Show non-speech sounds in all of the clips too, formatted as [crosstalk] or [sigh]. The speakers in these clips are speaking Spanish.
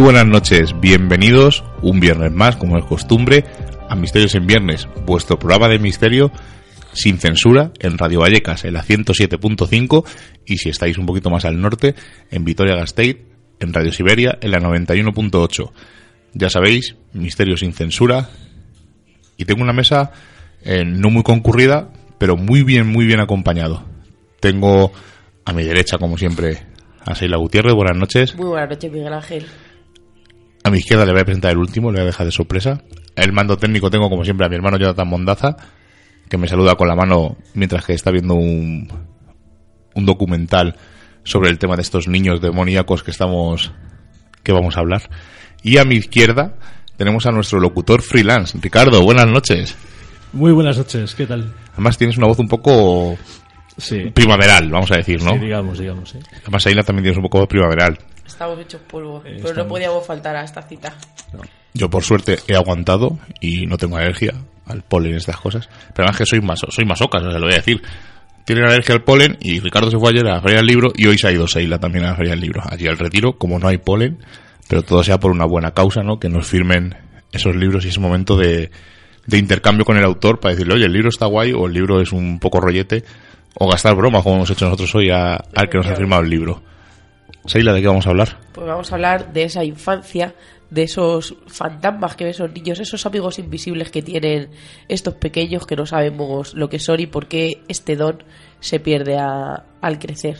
Buenas noches, bienvenidos un viernes más, como es costumbre, a Misterios en Viernes, vuestro programa de misterio sin censura en Radio Vallecas, en la 107.5 y si estáis un poquito más al norte, en Vitoria Gasteiz, en Radio Siberia, en la 91.8. Ya sabéis, Misterio sin censura y tengo una mesa eh, no muy concurrida, pero muy bien, muy bien acompañado. Tengo a mi derecha, como siempre, a Seila Gutiérrez. Buenas noches. Muy buenas noches, Miguel Ángel. A mi izquierda le voy a presentar el último, le voy a dejar de sorpresa. El mando técnico tengo, como siempre, a mi hermano Jonathan Mondaza, que me saluda con la mano mientras que está viendo un, un documental sobre el tema de estos niños demoníacos que estamos que vamos a hablar. Y a mi izquierda tenemos a nuestro locutor freelance, Ricardo. Buenas noches. Muy buenas noches, ¿qué tal? Además tienes una voz un poco Sí, primaveral, vamos a decir, ¿no? sí, digamos, digamos. sí. Además Seila también tienes un poco de primaveral. Estamos hechos polvo, pero no estamos. podíamos faltar a esta cita. Yo por suerte he aguantado y no tengo alergia al polen y estas cosas. Pero además que soy maso, soy masocas, o sea, lo voy a decir. Tienen alergia al polen y Ricardo se fue ayer a la Feria del Libro y hoy se ha ido Seila también a la Feria del Libro. Allí al retiro, como no hay polen, pero todo sea por una buena causa, ¿no? Que nos firmen esos libros y ese momento de, de intercambio con el autor para decirle, oye, el libro está guay o el libro es un poco rollete o gastar broma como hemos hecho nosotros hoy a- al que nos ha firmado el libro. Seila, ¿de qué vamos a hablar? Pues vamos a hablar de esa infancia, de esos fantasmas que ven esos niños, esos amigos invisibles que tienen estos pequeños que no sabemos lo que son y por qué este don se pierde a- al crecer.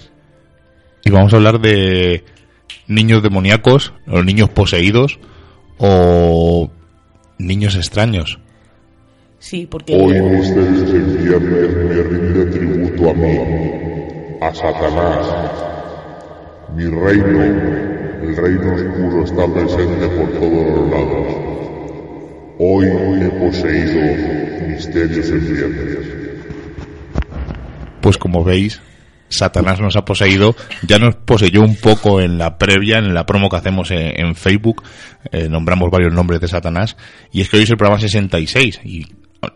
Y vamos a hablar de niños demoníacos, o niños poseídos, o niños extraños. Sí, porque Hoy misterios en viernes me rinde tributo a mí, a Satanás. Mi reino, el reino oscuro, está presente por todos los lados. Hoy he poseído misterios en viernes. Pues como veis, Satanás nos ha poseído, ya nos poseyó un poco en la previa, en la promo que hacemos en, en Facebook, eh, nombramos varios nombres de Satanás, y es que hoy es el programa 66, y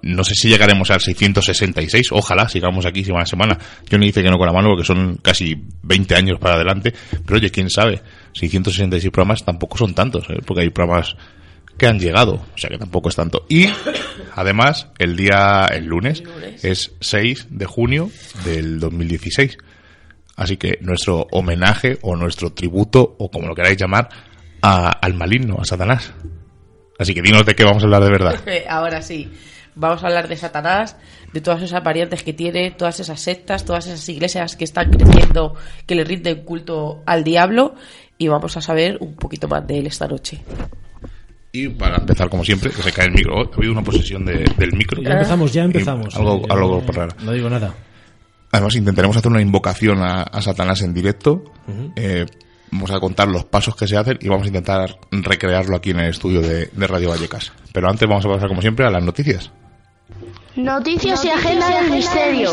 no sé si llegaremos al 666, ojalá sigamos aquí semana a semana. Yo no dice que no con la mano porque son casi 20 años para adelante, pero oye, quién sabe, 666 programas tampoco son tantos, ¿eh? porque hay programas que han llegado, o sea que tampoco es tanto. Y además, el día, el lunes, El lunes. es 6 de junio del 2016. Así que nuestro homenaje o nuestro tributo, o como lo queráis llamar, a- al maligno, a Satanás. Así que dinos de qué vamos a hablar de verdad. [laughs] ahora sí, vamos a hablar de Satanás, de todas esas variantes que tiene, todas esas sectas, todas esas iglesias que están creciendo, que le rinden culto al diablo y vamos a saber un poquito más de él esta noche. Y para empezar, como siempre, que se cae el micro. Oh, ha habido una posesión de- del micro. Ya empezamos, ya empezamos. algo- algo raro. No digo nada. Además, intentaremos hacer una invocación a, a Satanás en directo. Eh, vamos a contar los pasos que se hacen y vamos a intentar recrearlo aquí en el estudio de, de Radio Vallecas. Pero antes vamos a pasar, como siempre, a las noticias. Noticias y agenda del misterio.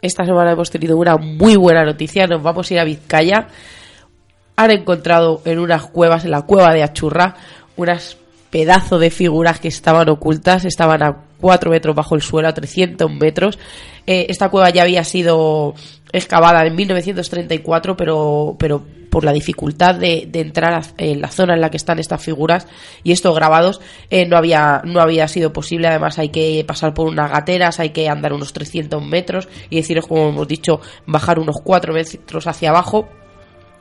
Esta semana hemos tenido una muy buena noticia, nos vamos a ir a Vizcaya. Han encontrado en unas cuevas, en la cueva de Achurra, unas pedazos de figuras que estaban ocultas, estaban a 4 metros bajo el suelo, a 300 metros. Eh, esta cueva ya había sido excavada en 1934, pero, pero por la dificultad de, entrar en la zona en la que están estas figuras y estos grabados, eh, no, había, no había sido posible. Además, hay que pasar por unas gateras, hay que andar unos 300 metros y deciros, como hemos dicho, bajar unos 4 metros hacia abajo.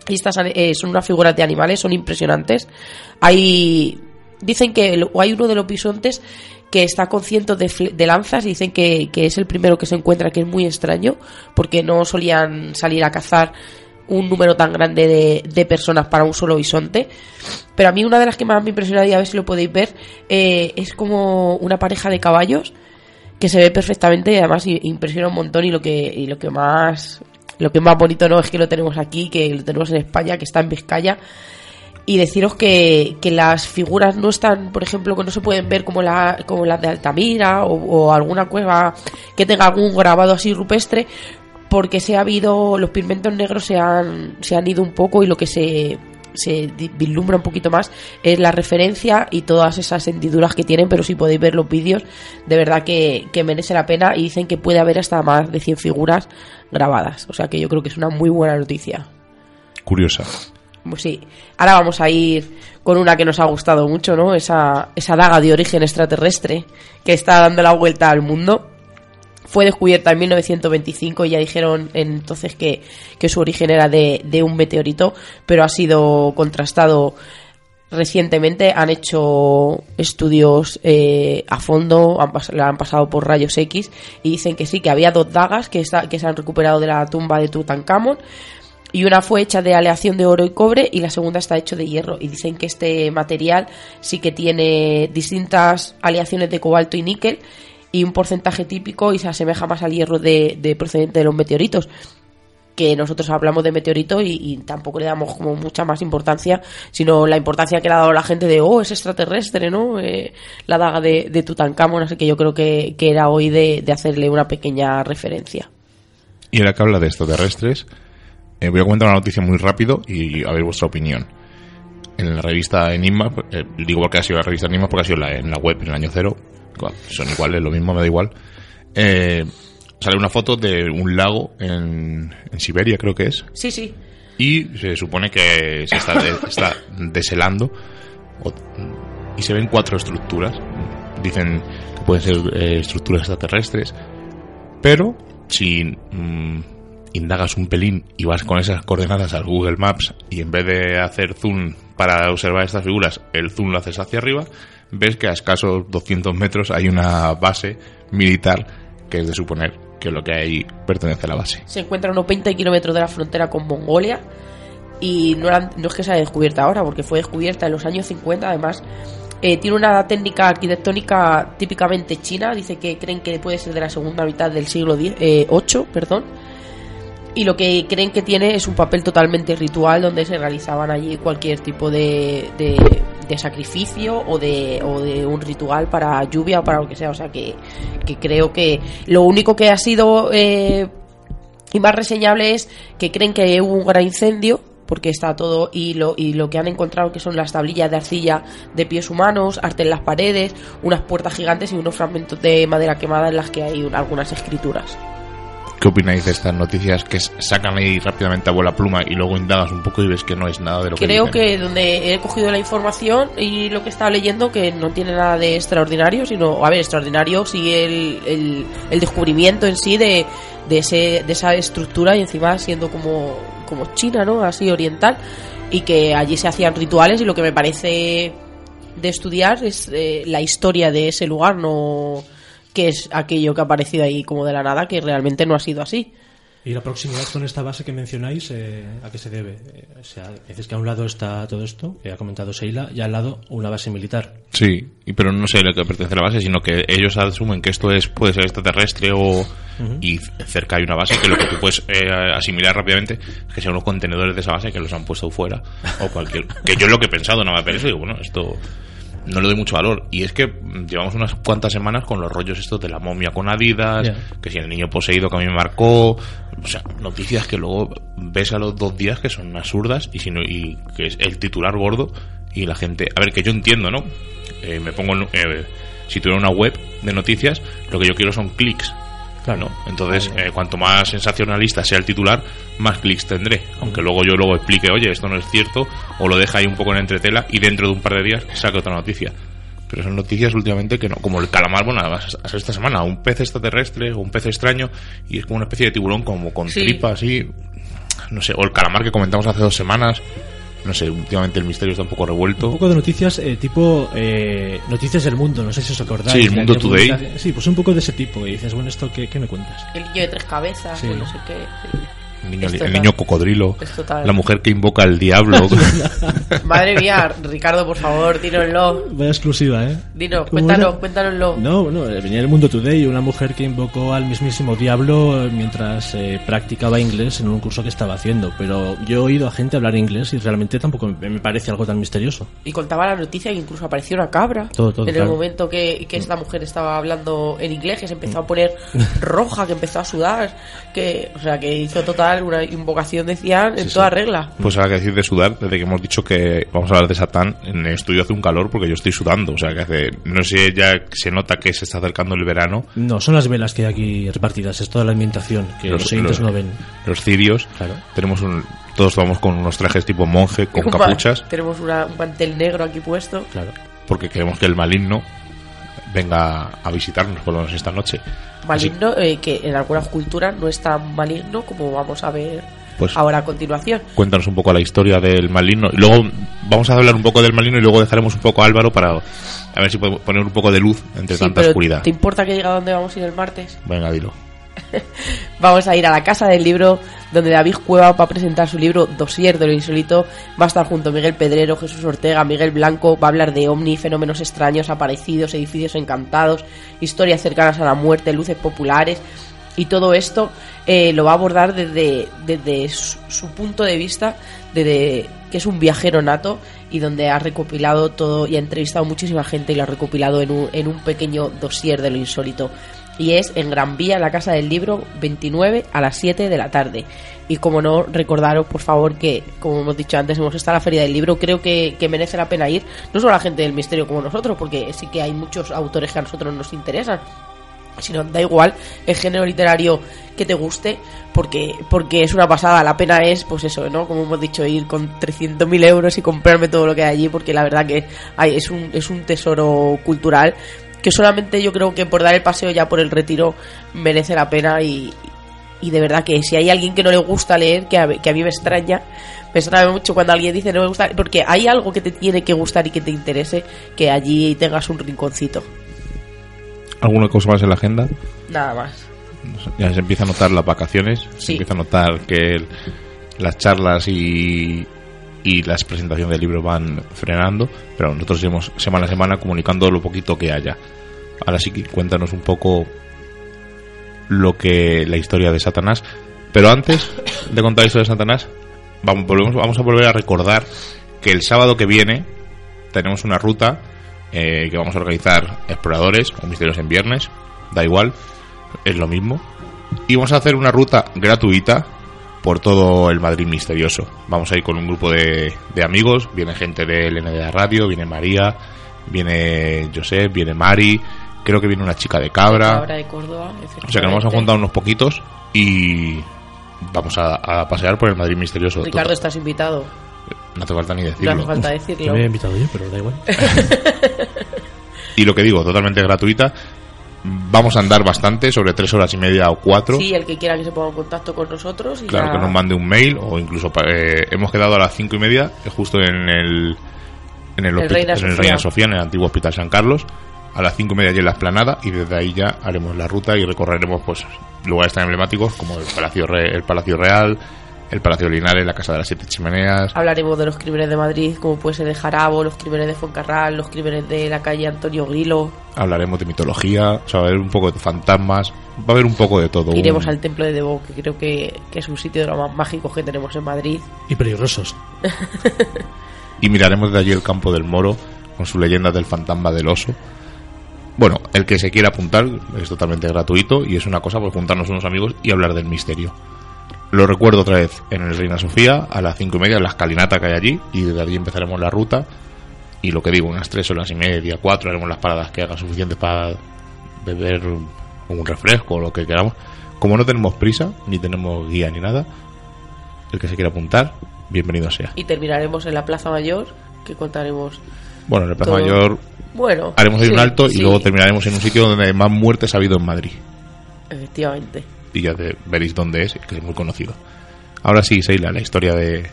Y estas eh, son unas figuras de animales, son impresionantes. Hay. Dicen que hay uno de los bisontes que está con cientos de, lanzas y dicen que, que es el primero que se encuentra, que es muy extraño, porque no solían salir a cazar un número tan grande de, de personas para un solo bisonte. Pero a mí una de las que más me impresiona, y a ver si lo podéis ver, eh, es como una pareja de caballos que se ve perfectamente y además impresiona un montón y lo que y lo que más lo que más bonito no es que lo tenemos aquí que lo tenemos en España que está en Vizcaya y deciros que, que las figuras no están por ejemplo que no se pueden ver como la como las de Altamira o, alguna cueva que tenga algún grabado así rupestre porque se ha habido los pigmentos negros se han se han ido un poco y lo que se se vislumbra un poquito más es la referencia y todas esas hendiduras que tienen, pero si podéis ver los vídeos, de verdad que, que merece la pena y dicen que puede haber hasta más de 100 figuras grabadas. O sea que yo creo que es una muy buena noticia. curiosa. Pues sí. Ahora vamos a ir con una que nos ha gustado mucho, ¿no? Esa, esa daga de origen extraterrestre que está dando la vuelta al mundo. Fue descubierta en 1925 y ya dijeron entonces que, que su origen era de, de un meteorito, pero ha sido contrastado recientemente. Han hecho estudios eh, a fondo, han, han pasado por rayos X y dicen que sí, que había dos dagas que, está- que se han recuperado de la tumba de Tutankamón y una fue hecha de aleación de oro y cobre y la segunda está hecho de hierro. Y dicen que este material sí que tiene distintas aleaciones de cobalto y níquel y un porcentaje típico y se asemeja más al hierro de, de procedente de los meteoritos. Que nosotros hablamos de meteorito y, y tampoco le damos como mucha más importancia, sino la importancia que le ha dado la gente de, oh, es extraterrestre, ¿no? Eh, la daga de, de Tutankamón, así que yo creo que, que era hoy de, de hacerle una pequeña referencia. Y ahora que habla de extraterrestres, eh, voy a comentar una noticia muy rápido y a ver vuestra opinión. En la revista Enigma, eh, digo porque ha sido la revista Enigma porque ha sido la, en la web en el año cero, son iguales, lo mismo, me da igual. Eh, sale una foto de un lago en, en Siberia, creo que es, Sí, sí, y se supone que se está, de- [laughs] está deshelando o- y se ven cuatro estructuras. Dicen que pueden ser eh, estructuras extraterrestres, pero si mm, indagas un pelín y vas con esas coordenadas al Google Maps y en vez de hacer zoom para observar estas figuras, el zoom lo haces hacia arriba, ves que a escasos 200 metros hay una base militar que es de suponer que lo que hay pertenece a la base. se encuentra a unos 20 kilómetros de la frontera con Mongolia y no, es que se haya descubierta ahora, porque fue descubierta en los años 50, además. eh, tiene una técnica arquitectónica típicamente china, dice que creen que puede ser de la segunda mitad del siglo X, eh, 8, perdón. Y lo que creen que tiene es un papel totalmente ritual donde se realizaban allí cualquier tipo de, de, sacrificio o de, o de un ritual para lluvia o para lo que sea. O sea que, que creo que lo único que ha sido eh, y más reseñable es que creen que hubo un gran incendio porque está todo y lo, y lo que han encontrado que son las tablillas de arcilla de pies humanos, arte en las paredes, unas puertas gigantes y unos fragmentos de madera quemada en las que hay un- algunas escrituras. ¿Qué opináis de estas noticias que sacan ahí rápidamente a bola pluma y luego indagas un poco y ves que no es nada de lo que Creo que donde he cogido la información y lo que estaba leyendo que no tiene nada de extraordinario, sino, a ver, extraordinario sí el, el, el descubrimiento en sí de, de, ese, de esa estructura y encima siendo como, como china, ¿no? Así oriental y que allí se hacían rituales y lo que me parece de estudiar es eh, la historia de ese lugar, no que es aquello que ha aparecido ahí como de la nada, que realmente no ha sido así. ¿Y la proximidad con esta base que mencionáis, eh, a qué se debe? Eh, o sea, dices que a un lado está todo esto, que ha comentado Sheila, y al lado una base militar. Sí, y- pero no sé a lo que pertenece a la base, sino que ellos asumen que esto es puede ser extraterrestre o y cerca hay una base que lo que tú puedes eh, asimilar rápidamente es que sean unos contenedores de esa base que los han puesto fuera o cualquier que yo es lo que he pensado nada más ver eso digo bueno esto no le doy mucho valor. Y es que llevamos unas cuantas semanas con los rollos estos de la momia con Adidas que si el niño poseído que a mí me marcó o sea noticias que luego ves a los dos días que son absurdas y si no y que es el titular gordo y la gente a ver que yo entiendo no Eh, me pongo en- eh, si tuviera una web de noticias lo que yo quiero son clics Claro. ¿no? Entonces, eh, cuanto más sensacionalista sea el titular, más clics tendré. Aunque luego yo luego explique, oye, esto no es cierto, o lo deja ahí un poco en entretela y dentro de un par de días saque otra noticia. Pero son noticias últimamente que no, como el calamar, bueno, hasta esta semana, un pez extraterrestre o un pez extraño y es como una especie de tiburón como con Sí. tripa así, no sé, o el calamar que comentamos hace dos semanas, no sé, últimamente el misterio está un poco revuelto. Un poco de noticias eh, tipo eh, noticias del mundo, no sé si os acordáis. Sí, el Mundo Today. Sí, pues un poco de ese tipo. Y dices, bueno, ¿esto qué, qué me cuentas? El niño de tres cabezas, Sí. no sé qué. El niño, el niño cocodrilo, la mujer que invoca al diablo. [laughs] Madre mía, Ricardo, por favor, dínoslo. Vaya exclusiva, ¿eh? ¿Cómo cuéntanos, era? cuéntanoslo. No, bueno, eh, venía el Mundo Today, una mujer que invocó al mismísimo diablo eh, mientras eh, practicaba inglés en un curso que estaba haciendo. Pero yo he oído a gente hablar inglés y realmente tampoco me parece algo tan misterioso. Y contaba la noticia que incluso apareció una cabra Todo, todo, en el momento que, que esta mujer estaba hablando en inglés, que se empezó a poner [laughs] roja, que empezó a sudar, que, o sea, que hizo total una invocación, decían, en toda regla. Pues ahora que decir de sudar, desde que hemos dicho que vamos a hablar de Satán, en el estudio hace un calor porque yo estoy sudando. O sea, que hace. No sé, ya se nota que se está acercando el verano. No, son las velas que hay aquí repartidas, es toda la ambientación que los, oyentes no ven. Los cirios. Claro. Tenemos un. Todos vamos con unos trajes tipo monje, con capuchas, Tenemos una- un mantel negro aquí puesto. Claro. porque queremos que el maligno venga a visitarnos por lo menos esta noche. Maligno, eh, que en algunas culturas no es tan maligno como vamos a ver Pues- ahora a continuación. cuéntanos un poco la historia del maligno. Y luego vamos a hablar un poco del maligno y luego dejaremos un poco a Álvaro para a ver si podemos poner un poco de luz entre Sí, tanta pero oscuridad. ¿te importa que diga dónde vamos a ir el martes? Venga, dilo. [laughs] Vamos a ir a la casa del libro donde David Cueva va a presentar su libro Dosier de lo insólito. Va a estar junto a Miguel Pedrero, Jesús Ortega, Miguel Blanco. Va a hablar de ovni, fenómenos extraños, aparecidos, edificios encantados, historias cercanas a la muerte, luces populares. Y todo esto eh, lo va a abordar desde, desde su, punto de vista, desde que es un viajero nato y donde ha recopilado todo y ha entrevistado muchísima gente y lo ha recopilado en un, en un pequeño dossier de lo insólito. Y es en Gran Vía, en la Casa del Libro, 29 a las 7 de la tarde. Y como no, recordaros, por favor, que, como hemos dicho antes, hemos estado a la Feria del Libro. Creo que, que merece la pena ir, no solo la gente del misterio como nosotros, porque sí que hay muchos autores que a nosotros nos interesan, sino da igual el género literario que te guste porque porque es una pasada la pena es pues eso no como hemos dicho ir con 300.000 euros y comprarme todo lo que hay allí porque la verdad que hay, es un es un tesoro cultural que solamente yo creo que por dar el paseo ya por el retiro merece la pena y y de verdad que si hay alguien que no le gusta leer que a, que a mí me extraña me extraña mucho cuando alguien dice no me gusta porque hay algo que te tiene que gustar y que te interese que allí tengas un rinconcito. ¿Alguna cosa más en la agenda? nada más. Ya se empieza a notar las vacaciones, se empieza a notar que el- las charlas y, y las presentaciones del libro van frenando, pero nosotros iremos semana a semana comunicando lo poquito que haya. Ahora sí que cuéntanos un poco lo que la historia de Satanás, pero antes de contar la historia de Satanás, vamos, volvemos, vamos a volver a recordar que el sábado que viene tenemos una ruta eh, que vamos a organizar exploradores o misterios en viernes, da igual, es lo mismo. Y vamos a hacer una ruta gratuita por todo el Madrid misterioso. Vamos a ir con un grupo de, de amigos, viene gente de LNDA Radio, viene María, viene Josep, viene Mari, creo que viene una chica de Cabra. Cabra de Córdoba O sea que nos vamos a juntar unos poquitos y vamos a, a pasear por el Madrid misterioso. Ricardo, Total- estás invitado. No hace falta ni No decirlo. hace falta Yo decirlo. me he invitado yo, pero da igual. [laughs] Y lo que digo, totalmente gratuita. Vamos a andar bastante, sobre tres horas y media o cuatro. Sí, el que quiera que se ponga en contacto con nosotros. Y Claro, ya- que nos mande un mail o incluso eh, hemos quedado a las cinco y media eh, justo en el en el, El Reina en el Sofía. Reina Sofía, en el antiguo Hospital San Carlos. A las cinco y media allí en la esplanada y desde ahí ya haremos la ruta y recorreremos pues lugares tan emblemáticos como el Palacio Re- el Palacio Real, el Palacio Linares, la Casa de las Siete Chimeneas. Hablaremos de los crímenes de Madrid, como puede ser de Jarabo, los crímenes de Foncarral, los crímenes de la calle Antonio Grilo. Hablaremos de mitología, o sea, va a haber un poco de fantasmas, va a haber un poco de todo. Iremos un- al Templo de Debo, que creo que, que es un sitio de los más mágicos que tenemos en Madrid. Y peligrosos. [laughs] y miraremos de allí el campo del Moro con su leyenda del fantasma del oso. Bueno, el que se quiera apuntar es totalmente gratuito y es una cosa por juntarnos unos amigos y hablar del misterio. Lo recuerdo otra vez en el Reina Sofía a las cinco y media en la escalinata que hay allí y desde allí empezaremos la ruta y lo que digo, unas tres horas y media, cuatro haremos las paradas que hagan suficientes para beber un refresco o lo que queramos. Como no tenemos prisa, ni tenemos guía ni nada, el que se quiera apuntar, bienvenido sea. Y terminaremos en la Plaza Mayor, que contaremos. Bueno, en el Plaza todo. Mayor Bueno, haremos ahí sí, un alto y sí, luego terminaremos en un sitio donde más muertes ha habido en Madrid. Efectivamente. Y ya te- veréis dónde es, que es muy conocido. Ahora sí, Seila, la historia de...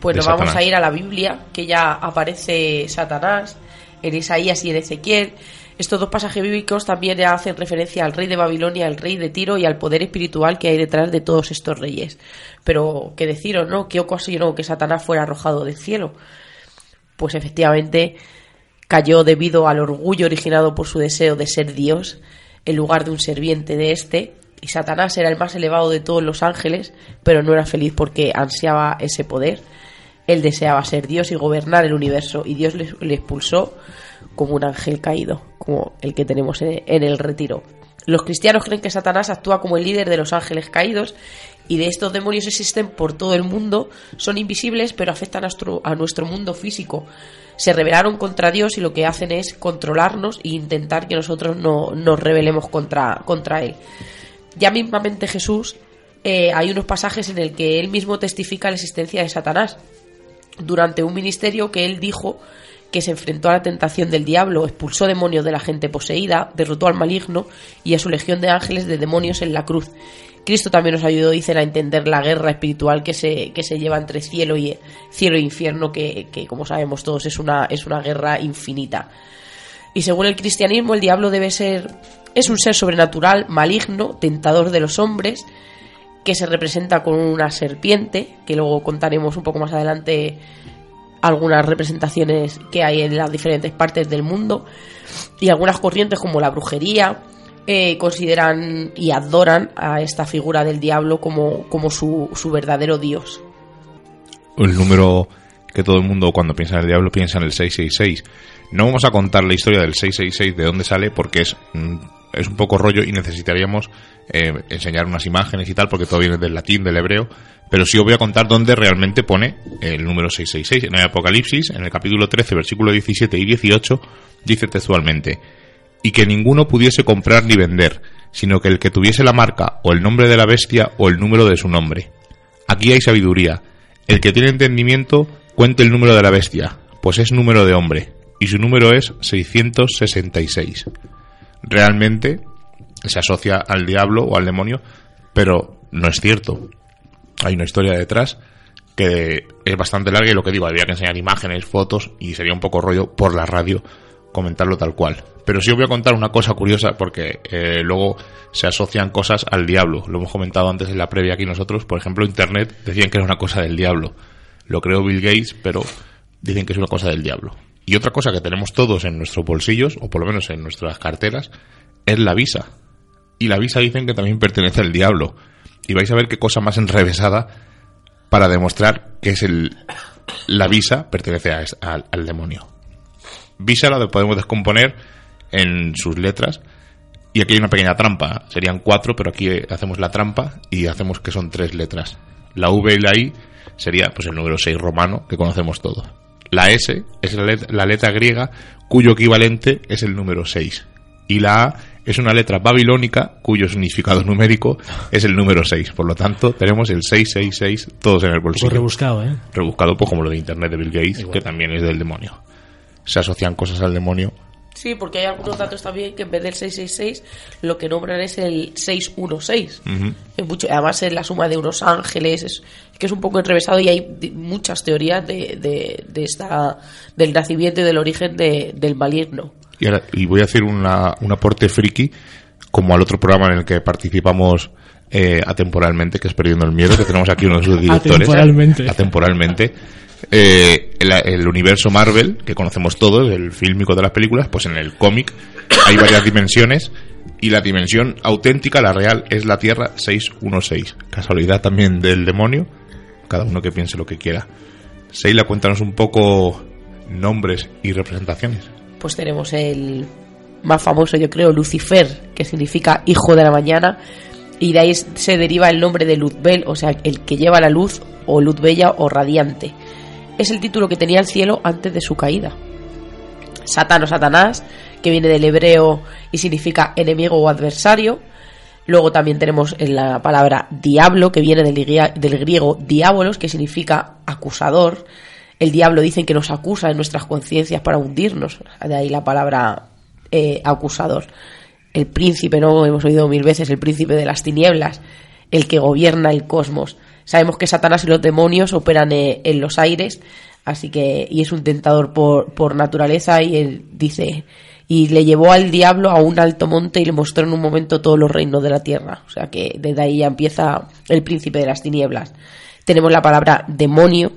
Pues de nos vamos a ir a la Biblia, que ya aparece Satanás en Isaías y en Ezequiel. Estos dos pasajes bíblicos también hacen referencia al rey de Babilonia, al rey de Tiro y al poder espiritual que hay detrás de todos estos reyes. Pero, ¿qué deciros, no? ¿Qué ocasionó que Satanás fuera arrojado del cielo? Pues efectivamente cayó debido al orgullo originado por su deseo de ser Dios en lugar de un serviente de éste, y Satanás era el más elevado de todos los ángeles, pero no era feliz porque ansiaba ese poder. Él deseaba ser Dios y gobernar el universo, y Dios le, expulsó como un ángel caído, como el que tenemos en, en el retiro. Los cristianos creen que Satanás actúa como el líder de los ángeles caídos y de estos demonios existen por todo el mundo, son invisibles pero afectan a nuestro, a nuestro mundo físico. Se rebelaron contra Dios y lo que hacen es controlarnos e intentar que nosotros no nos rebelemos contra, contra Él. Ya mismamente Jesús eh, hay unos pasajes en el que él mismo testifica la existencia de Satanás durante un ministerio que él dijo que se enfrentó a la tentación del diablo, expulsó demonios de la gente poseída, derrotó al maligno y a su legión de ángeles de demonios en la cruz. Cristo también nos ayudó, dicen, a entender la guerra espiritual que se, que se lleva entre cielo y cielo e infierno, que, que, como sabemos todos es una, es una guerra infinita. Y según el cristianismo, el diablo debe ser, es un ser sobrenatural, maligno, tentador de los hombres, que se representa con una serpiente, que luego contaremos un poco más adelante algunas representaciones que hay en las diferentes partes del mundo y algunas corrientes como la brujería eh, consideran y adoran a esta figura del diablo como, como su, su verdadero dios. El número que todo el mundo cuando piensa en el diablo piensa en el 666. No vamos a contar la historia del 666 de dónde sale porque es, mm, es un poco rollo y necesitaríamos eh, enseñar unas imágenes y tal porque todo viene del latín, del hebreo. Pero sí os voy a contar dónde realmente pone el número 666. En el Apocalipsis, en el capítulo 13, versículo 17 y 18, dice textualmente, y que ninguno pudiese comprar ni vender, sino que el que tuviese la marca o el nombre de la bestia o el número de su nombre. Aquí hay sabiduría. El que tiene entendimiento cuente el número de la bestia, pues es número de hombre, y su número es 666. Realmente se asocia al diablo o al demonio, pero no es cierto. Hay una historia detrás que es bastante larga y lo que digo, habría que enseñar imágenes, fotos y sería un poco rollo por la radio comentarlo tal cual. Pero sí os voy a contar una cosa curiosa porque eh, luego se asocian cosas al diablo. Lo hemos comentado antes en la previa aquí nosotros. Por ejemplo, Internet decían que era una cosa del diablo. Lo creó Bill Gates, pero dicen que es una cosa del diablo. Y otra cosa que tenemos todos en nuestros bolsillos, o por lo menos en nuestras carteras, es la visa. Y la visa dicen que también pertenece al diablo. Y vais a ver qué cosa más enrevesada para demostrar que es el, la visa pertenece a, al, al demonio. Visa la podemos descomponer en sus letras. Y aquí hay una pequeña trampa. Serían cuatro, pero aquí hacemos la trampa y hacemos que son tres letras. La V y la I sería pues el número 6 romano que conocemos todos. La S es la letra, la letra griega cuyo equivalente es el número 6. Y la A es una letra babilónica cuyo significado numérico es el número 6. Por lo tanto, tenemos el 666 todos en el bolsillo. Pues rebuscado, ¿eh? Rebuscado pues como lo de internet de Bill Gates, Igual. que también es del demonio. Se asocian cosas al demonio Sí, porque hay algunos datos también que en vez del 666 lo que nombran es el 616. Uh -huh. es mucho, además es la suma de unos ángeles, es, es, que es un poco enrevesado y hay muchas teorías de, de, de esta, del nacimiento y del origen de, del maligno. Y, ahora, y voy a hacer una, un aporte friki, como al otro programa en el que participamos eh, atemporalmente, que es Perdiendo el Miedo, que tenemos aquí uno de [laughs] sus directores. atemporalmente. Atemporalmente. Eh, el, el, universo Marvel, que conocemos todos, el fílmico de las películas, pues en el cómic hay varias dimensiones y la dimensión auténtica, la real, es la Tierra 616. Casualidad también del demonio, cada uno que piense lo que quiera. Seila, cuéntanos un poco nombres y representaciones. Pues tenemos el más famoso, yo creo, Lucifer, que significa hijo de la mañana, y de ahí se deriva el nombre de Luzbel, o sea, el que lleva la luz, o luz bella o radiante es el título que tenía el cielo antes de su caída. Satán o Satanás, que viene del hebreo y significa enemigo o adversario. Luego también tenemos la palabra diablo, que viene del, griego diabolos, que significa acusador. El diablo dicen que nos acusa en nuestras conciencias para hundirnos. De ahí la palabra eh, acusador. El príncipe, ¿no? Hemos oído mil veces, el príncipe de las tinieblas, el que gobierna el cosmos. Sabemos que Satanás y los demonios operan eh, en los aires, así que y es un tentador por, por naturaleza y él dice y le llevó al diablo a un alto monte y le mostró en un momento todos los reinos de la tierra. O sea que desde ahí ya empieza el príncipe de las tinieblas. Tenemos la palabra demonio,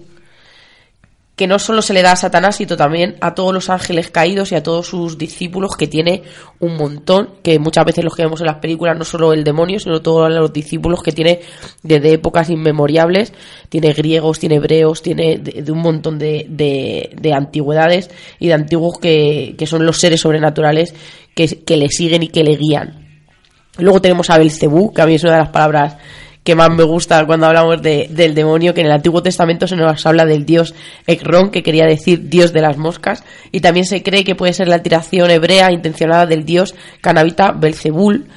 que no solo se le da a Satanás, sino también a todos los ángeles caídos y a todos sus discípulos, que tiene un montón, que muchas veces los que vemos en las películas, no solo el demonio, sino todos los discípulos que tiene desde épocas inmemoriales, tiene griegos, tiene hebreos, tiene de, de un montón de, de, de, antigüedades y de antiguos que, que son los seres sobrenaturales que, que, le siguen y que le guían. Luego tenemos a Belcebú, que a mí es una de las palabras que más me gusta cuando hablamos de, del demonio, que en el Antiguo Testamento se nos habla del dios Ekron, que quería decir dios de las moscas, y también se cree que puede ser la alteración hebrea intencionada del dios canabita Belzebul,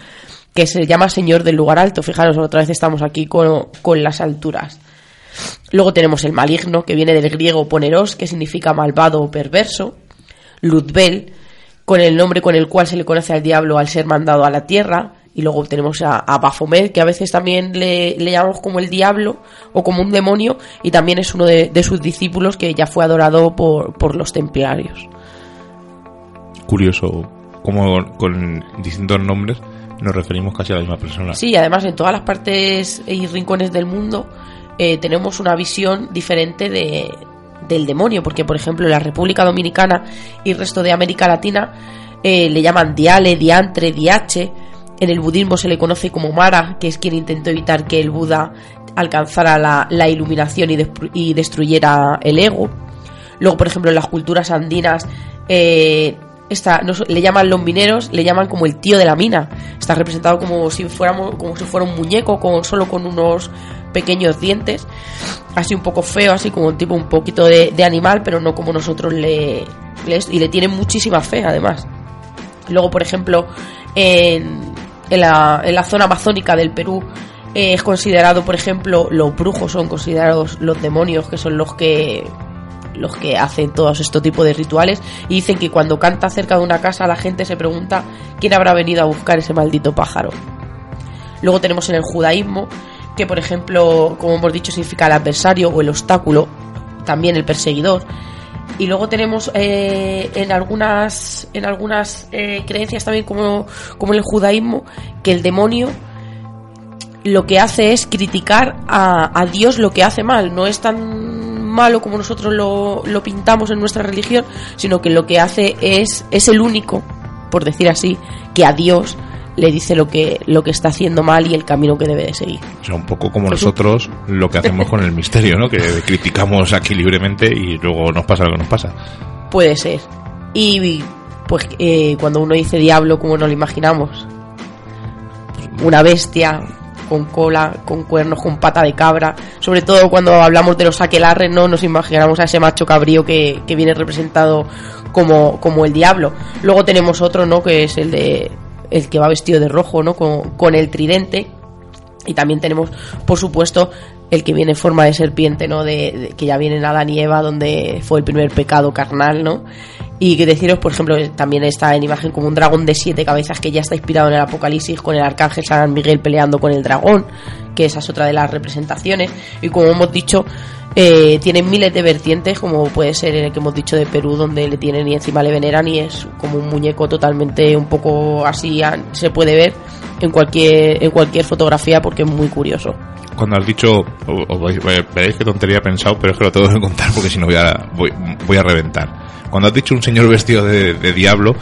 que se llama Señor del lugar alto. Fijaros, otra vez estamos aquí con, con las alturas. Luego tenemos el maligno, que viene del griego poneros, que significa malvado o perverso. Luzbel, con el nombre con el cual se le conoce al diablo al ser mandado a la tierra. Y luego tenemos a, a Baphomet, que a veces también le, le llamamos como el diablo o como un demonio, y también es uno de, de sus discípulos que ya fue adorado por, por los templarios. Curioso como con distintos nombres nos referimos casi a la misma persona. Sí, además en todas las partes y rincones del mundo eh, tenemos una visión diferente de, del demonio, porque por ejemplo en la República Dominicana y el resto de América Latina eh, le llaman diale, diantre, diache. En el budismo se le conoce como Mara, que es quien intentó evitar que el Buda alcanzara la, iluminación y, destruyera el ego. Luego, por ejemplo, en las culturas andinas eh, so- le llaman los mineros, le llaman como el tío de la mina. Está representado como si fuéramos, como si fuera un muñeco, con, solo con unos pequeños dientes, así un poco feo, así como un tipo un poquito de, animal, pero no como nosotros le, le- y le tienen muchísima fe, además. Luego, por ejemplo, en, en, la, en la zona amazónica del Perú eh, es considerado, por ejemplo, los brujos son considerados los demonios, que son los que los que hacen todos estos tipos de rituales y dicen que cuando canta cerca de una casa la gente se pregunta quién habrá venido a buscar ese maldito pájaro. Luego tenemos en el judaísmo que por ejemplo, como hemos dicho, significa el adversario o el obstáculo, también el perseguidor. Y luego tenemos eh, en algunas en algunas eh, creencias también como, como el judaísmo que el demonio lo que hace es criticar a, a Dios lo que hace mal. No es tan malo como nosotros lo, lo pintamos en nuestra religión, sino que lo que hace es, es el único, por decir así, que a Dios le dice lo que, lo que está haciendo mal y el camino que debe de seguir. O sea, un poco como nosotros lo que hacemos con el misterio, ¿no? Que criticamos aquí libremente y luego nos pasa lo que nos pasa. Puede ser. Y pues eh, cuando uno dice diablo, como nos lo imaginamos? Una bestia con cola, con cuernos, con pata de cabra. Sobre todo cuando hablamos de los aquelarres, no nos imaginamos a ese macho cabrío que, que viene representado como, como el diablo. Luego tenemos otro, ¿no? Que es el de el que va vestido de rojo, ¿no? Con, el tridente. Y también tenemos, por supuesto, el que viene en forma de serpiente, ¿no? De, de- que ya viene en Adán y Eva, donde fue el primer pecado carnal, ¿no? Y que deciros, por ejemplo, también está en imagen como un dragón de siete cabezas que ya está inspirado en el Apocalipsis con el arcángel San Miguel peleando con el dragón, que esa es otra de las representaciones. Y como hemos dicho, eh, tiene miles de vertientes, como puede ser el que hemos dicho de Perú, donde le tienen y encima le veneran y es como un muñeco totalmente un poco así, ah, se puede ver en cualquier, en cualquier fotografía porque es muy curioso. Cuando has dicho, os veréis qué tontería he pensado, pero es que lo tengo que contar porque si no voy a, voy a reventar. Cuando has dicho un señor vestido de, de diablo,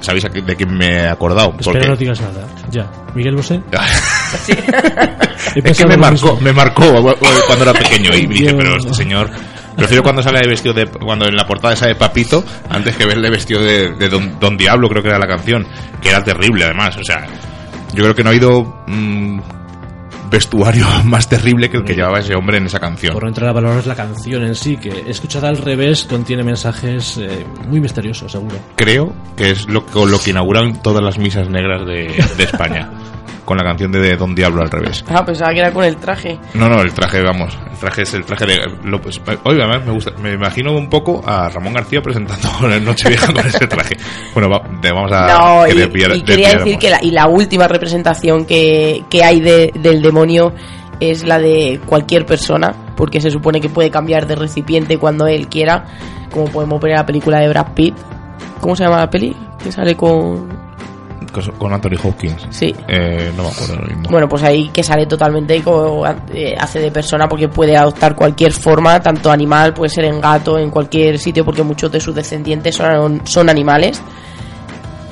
¿sabéis a qué- de quién me he acordado? Espera, no digas nada. Ya. Miguel Bosé. [laughs] He es que pensado me lo marcó, mismo. me marcó cuando era pequeño y dije, pero este señor... Prefiero cuando sale de vestido de... Cuando en la portada sale Papito, antes que verle vestido de, de don, Don Diablo, creo que era la canción. Que era terrible, además. O sea, yo creo que no ha habido mm, vestuario [laughs] más terrible que el que llevaba ese hombre en esa canción. Por no entrar a valorar la canción en sí, que escuchada al revés contiene mensajes eh, muy misteriosos, seguro. Creo que es lo, con lo que inauguran todas las misas negras de, de España. [laughs] con la canción de Don Diablo al revés. Ah, pensaba que era con el traje. No, no, el traje, vamos, el traje es el traje de... Lo, pues, oye, además me gusta, me imagino un poco a Ramón García presentando en Nochevieja con ese traje. Bueno, va- vamos a... No, que y, desviar- y quería decir que la, y la última representación que, que hay de- del demonio es la de cualquier persona, porque se supone que puede cambiar de recipiente cuando él quiera, como podemos ver en la película de Brad Pitt. ¿Cómo se llama la peli? Que sale con... Con, Anthony Hopkins. Sí. Eh, no me acuerdo ahora mismo. Bueno, pues ahí que sale totalmente como eh, hace de persona porque puede adoptar cualquier forma, tanto animal, puede ser en gato, en cualquier sitio, porque muchos de sus descendientes son, son animales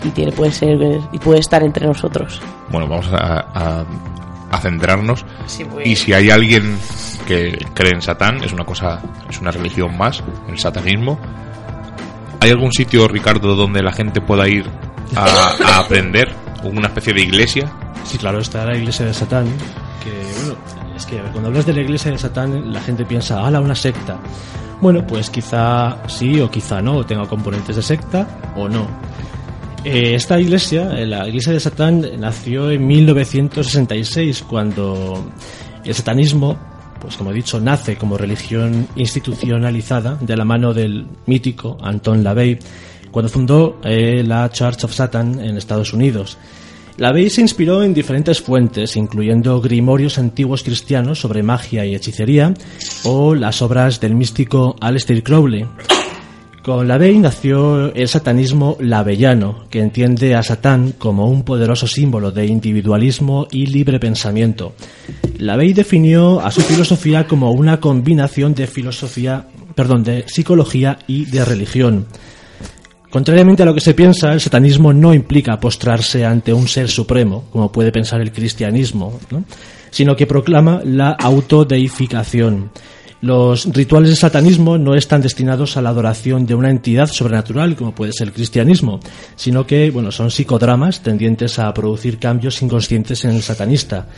y tiene puede ser y puede estar entre nosotros. Bueno, vamos a, a- a centrarnos. Sí, pues. Y si hay alguien que cree en Satán, es una cosa, es una religión más, el satanismo. ¿Hay algún sitio, Ricardo, donde la gente pueda ir a, aprender? ¿Una especie de iglesia? Sí, claro, está la iglesia de Satán, que bueno, es que cuando hablas de la iglesia de Satán, la gente piensa, ¡hala, una secta! Bueno, pues quizá sí o quizá no, tenga componentes de secta o no. Eh, esta iglesia, eh, la iglesia de Satán, nació en 1966 cuando el satanismo, pues como he dicho, nace como religión institucionalizada de la mano del mítico Anton LaVey cuando fundó eh, la Church of Satan en Estados Unidos. LaVey se inspiró en diferentes fuentes, incluyendo grimorios antiguos cristianos sobre magia y hechicería o las obras del místico Aleister Crowley. Con LaVey nació el satanismo lavellano, que entiende a Satán como un poderoso símbolo de individualismo y libre pensamiento. LaVey definió a su filosofía como una combinación de filosofía, perdón, de psicología y de religión. Contrariamente a lo que se piensa, el satanismo no implica postrarse ante un ser supremo, como puede pensar el cristianismo, ¿no? sino que proclama la autodeificación. Los rituales de satanismo no están destinados a la adoración de una entidad sobrenatural, como puede ser el cristianismo, sino que bueno, son psicodramas tendientes a producir cambios inconscientes en el satanista.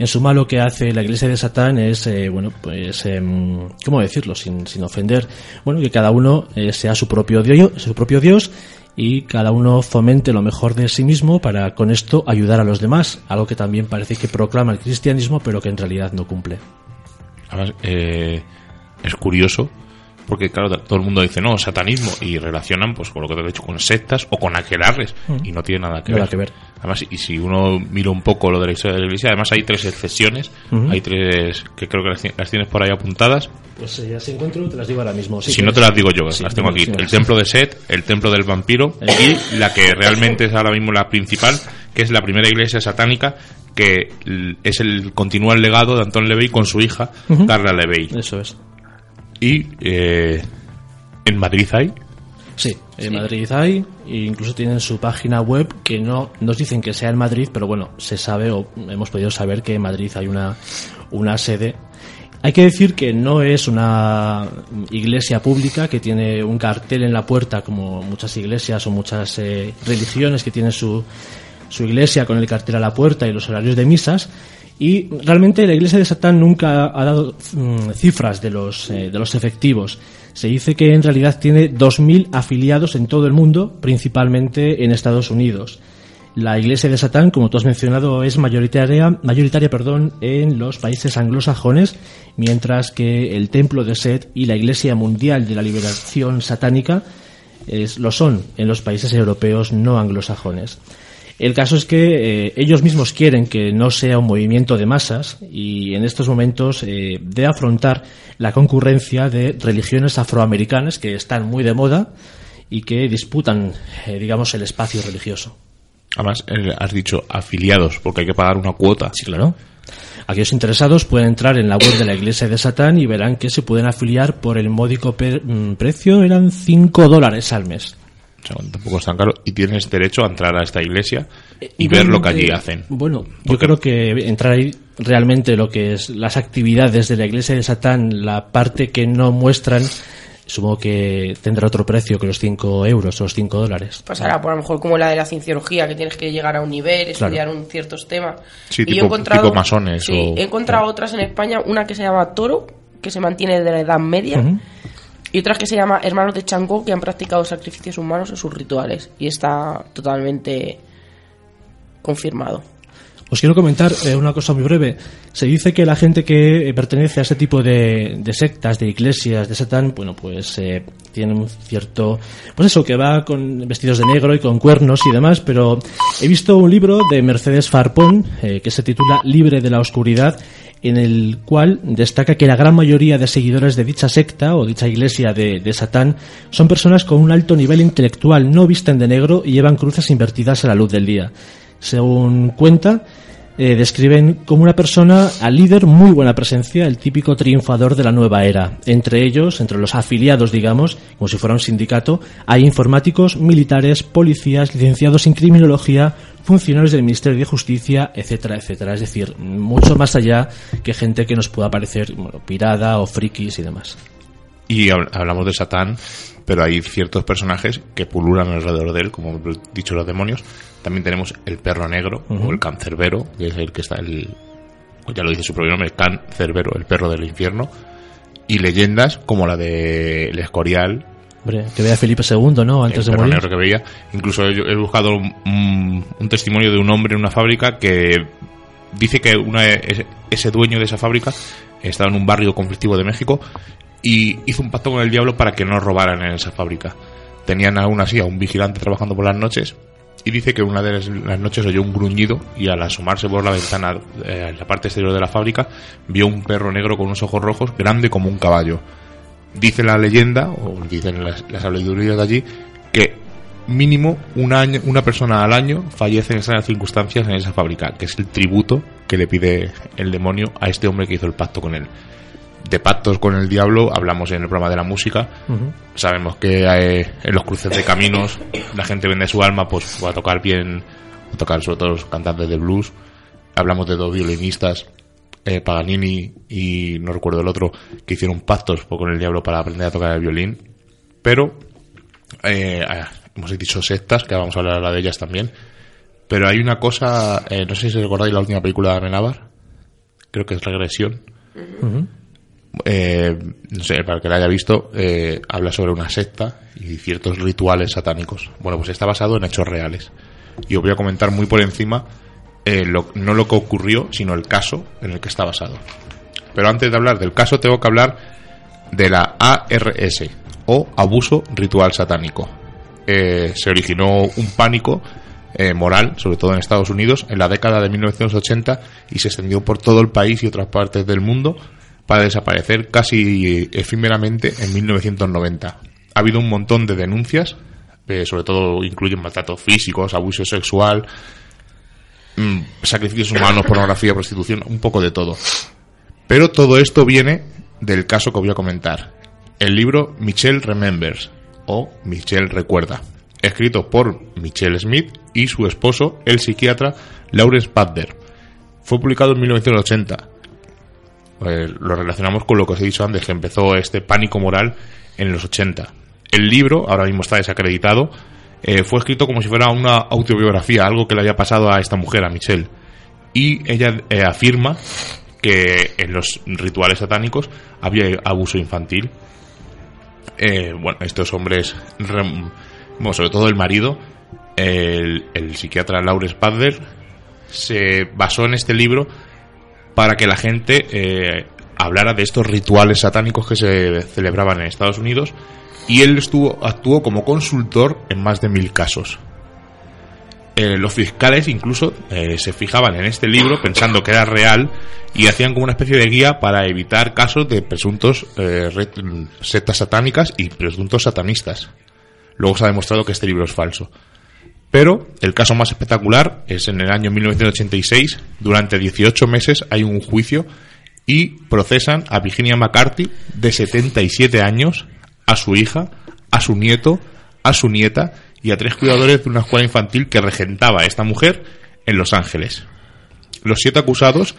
En suma, lo que hace la Iglesia de Satán es, eh, bueno, pues, em, ¿cómo decirlo? Sin, ofender, bueno, que cada uno eh, sea su propio, dios, su propio Dios y cada uno fomente lo mejor de sí mismo para con esto ayudar a los demás, algo que también parece que proclama el cristianismo, pero que en realidad no cumple. Además, eh, es curioso porque claro, todo el mundo dice no, satanismo y relacionan pues con lo que te he dicho con sectas o con aquelarres y no tiene nada que, Nada ver. que ver. Además, y si uno mira un poco lo de la historia de la iglesia, además hay tres excesiones, hay tres que creo que las, las tienes por ahí apuntadas. Pues eh, ya se encuentro, te las digo ahora mismo. si no te las digo yo, Sí, las tengo aquí. sí, el sí. templo de Set, el templo del vampiro y la que realmente es ahora mismo la principal, que es la primera iglesia satánica que l- es el continúa el legado de Anton LaVey con su hija Carla LaVey. Eso es. Y eh, en Madrid hay Sí, en Madrid hay, e incluso tienen su página web que no nos dicen que sea en Madrid, pero bueno, se sabe o hemos podido saber que en Madrid hay una, una sede. Hay que decir que no es una iglesia pública que tiene un cartel en la puerta como muchas iglesias o muchas eh, religiones que tienen su, su iglesia con el cartel a la puerta y los horarios de misas. Y realmente la iglesia de Satán nunca ha dado mm, cifras de los, eh, de los efectivos. Se dice que en realidad tiene 2.000 afiliados en todo el mundo, principalmente en Estados Unidos. La iglesia de Satán, como tú has mencionado, es mayoritaria, mayoritaria perdón, en los países anglosajones, mientras que el templo de Set y la Iglesia Mundial de la Liberación Satánica es- lo son en los países europeos no anglosajones. El caso es que eh, ellos mismos quieren que no sea un movimiento de masas y en estos momentos eh, de afrontar la concurrencia de religiones afroamericanas que están muy de moda y que disputan, eh, digamos, el espacio religioso. Además, has dicho afiliados, porque hay que pagar una cuota. Sí, claro. Aquellos interesados pueden entrar en la web de la Iglesia de Satán y verán que se pueden afiliar por el módico mm, precio, eran 5 dólares al mes. Sea, tampoco es tan caro. Y tienes derecho a entrar a esta iglesia y ver lo que allí Igualmente, hacen. Bueno, yo creo que entrar ahí realmente lo que es las actividades de la Iglesia de Satán, la parte que no muestran, supongo que tendrá otro precio que los 5 euros o los 5 dólares. Pasará por a lo mejor como la de la cienciología, que tienes que llegar a un nivel, estudiar un ciertos temas. Sí, Y yo he tipo- encontrado, tipo masones Sí, o- he encontrado otras en España, una que se llama Toro, que se mantiene desde la Edad Media, Ujú. Y otras que se llama Hermanos de Changó, que han practicado sacrificios humanos en sus rituales. Y está totalmente confirmado. Os quiero comentar eh, una cosa muy breve. Se dice que la gente que eh, pertenece a este tipo de, de sectas, de iglesias, de Satán, bueno, pues eh, tiene un cierto, pues eso, que va con vestidos de negro y con cuernos y demás, pero he visto un libro de Mercedes Farpón eh, que se titula Libre de la Oscuridad, en el cual destaca que la gran mayoría de seguidores de dicha secta o dicha iglesia de, Satán son personas con un alto nivel intelectual, no visten de negro y llevan cruces invertidas a la luz del día. Según cuenta, eh, describen como una persona al líder muy buena presencia, el típico triunfador de la nueva era. Entre ellos, entre los afiliados, digamos, como si fuera un sindicato, hay informáticos, militares, policías, licenciados en criminología, funcionarios del Ministerio de Justicia, etcétera, etcétera. Es decir, mucho más allá que gente que nos pueda parecer bueno, pirada o frikis y demás. Y hab- hablamos de Satán, pero hay ciertos personajes que pululan alrededor de él, como he dicho los demonios. También tenemos el perro negro, o el cancerbero, que es el que está el. Ya lo dice su propio nombre, el cancerbero, el perro del infierno. Y leyendas como la de El Escorial, Hombre, que vea Felipe II, ¿no? Antes el de morir. negro que veía. Incluso he, he buscado un, un testimonio de un hombre en una fábrica que dice que una, ese, ese dueño de esa fábrica estaba en un barrio conflictivo de México y hizo un pacto con el diablo para que no robaran en esa fábrica. Tenían aún así a un vigilante trabajando por las noches y dice que una de las- las noches oyó un gruñido y al asomarse por la ventana eh, en la parte exterior de la fábrica vio un perro negro con unos ojos rojos grande como un caballo. Dice la leyenda, o dicen las, las sabidurías de allí, que mínimo un año, una persona al año fallece en esas circunstancias en esa fábrica, que es el tributo que le pide el demonio a este hombre que hizo el pacto con él. De pactos con el diablo hablamos en el programa de la música. Sabemos que eh, en los cruces de caminos la gente vende su alma pues va a tocar bien, a tocar sobre todo los cantantes de blues. Hablamos de dos violinistas, eh, Paganini y no recuerdo el otro, que hicieron pactos con el diablo para aprender a tocar el violín. Pero eh, ah, hemos dicho sectas, que vamos a hablar ahora de ellas también. Pero hay una cosa, eh, no sé si recordáis la última película de Amenábar, creo que es Regresión. Eh, no sé, para el que la haya visto, eh, habla sobre una secta y ciertos rituales satánicos. Bueno, pues está basado en hechos reales. Y os voy a comentar muy por encima, eh, no lo que ocurrió, sino el caso en el que está basado. Pero antes de hablar del caso, tengo que hablar de la ARS, o abuso ritual satánico. Eh, se originó un pánico eh, moral, sobre todo en Estados Unidos, en la década de 1980 y se extendió por todo el país y otras partes del mundo para desaparecer casi efímeramente en 1990. Ha habido un montón de denuncias, sobre todo incluyen maltratos físicos, abuso sexual, mm, sacrificios humanos, pornografía, prostitución, un poco de todo. Pero todo esto viene del caso que voy a comentar. El libro Michelle Remembers o Michelle Recuerda, escrito por Michelle Smith y su esposo, el psiquiatra Lawrence Padder. Fue publicado en 1980. Eh, lo relacionamos con lo que os he dicho antes, que empezó este pánico moral en los 80. El libro, ahora mismo está desacreditado, eh, fue escrito como si fuera una autobiografía, algo que le haya pasado a esta mujer, a Michelle. Y ella eh, afirma que en los rituales satánicos había abuso infantil. Eh, bueno, estos hombres, bueno, sobre todo el marido, el, psiquiatra Lawrence Padder, se basó en este libro para que la gente hablara de estos rituales satánicos que se celebraban en Estados Unidos y él estuvo actuó como consultor en más de mil casos. Eh, los fiscales incluso eh, se fijaban en este libro pensando que era real y hacían como una especie de guía para evitar casos de presuntos eh, sectas satánicas y presuntos satanistas. Luego se ha demostrado que este libro es falso. Pero el caso más espectacular es en el año 1986. Durante 18 meses hay un juicio y procesan a Virginia McCarthy, de 77 años, a su hija, a su nieto, a su nieta y a tres cuidadores de una escuela infantil que regentaba esta mujer en Los Ángeles. Los siete acusados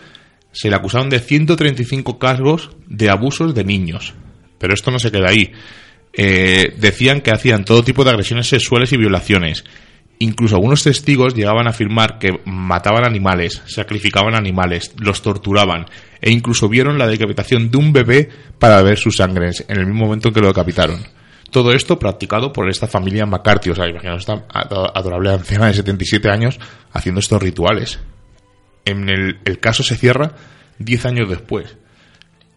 se le acusaron de 135 cargos de abusos de niños. Pero esto no se queda ahí. Eh, decían que hacían todo tipo de agresiones sexuales y violaciones. Incluso algunos testigos llegaban a afirmar que mataban animales, sacrificaban animales, los torturaban e incluso vieron la decapitación de un bebé para ver su sangre en el mismo momento en que lo decapitaron. Todo esto practicado por esta familia McCarthy, o sea, imaginaos esta ado- adorable anciana de 77 años haciendo estos rituales. En el, el caso se cierra 10 años después,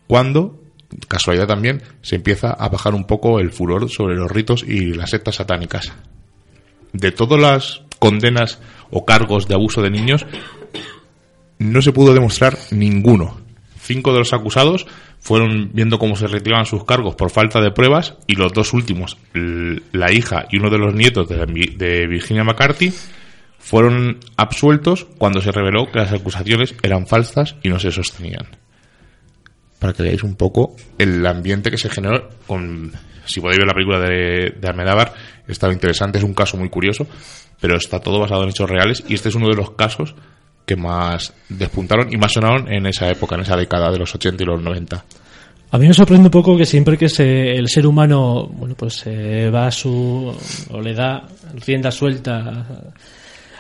cuando, casualidad también, se empieza a bajar un poco el furor sobre los ritos y las sectas satánicas. De todas las condenas o cargos de abuso de niños, no se pudo demostrar ninguno. Cinco de los acusados fueron viendo cómo se retiraban sus cargos por falta de pruebas y los dos últimos, la hija y uno de los nietos de, la de Virginia McCarthy, fueron absueltos cuando se reveló que las acusaciones eran falsas y no se sostenían. Para que veáis un poco el ambiente que se generó con... Si podéis ver la película de, de Almedávar, estaba interesante, es un caso muy curioso, pero está todo basado en hechos reales y este es uno de los casos que más despuntaron y más sonaron en esa época, en esa década de los 80 y los 90. A mí me sorprende un poco que siempre que se, el ser humano, bueno, pues va a su, o le da rienda suelta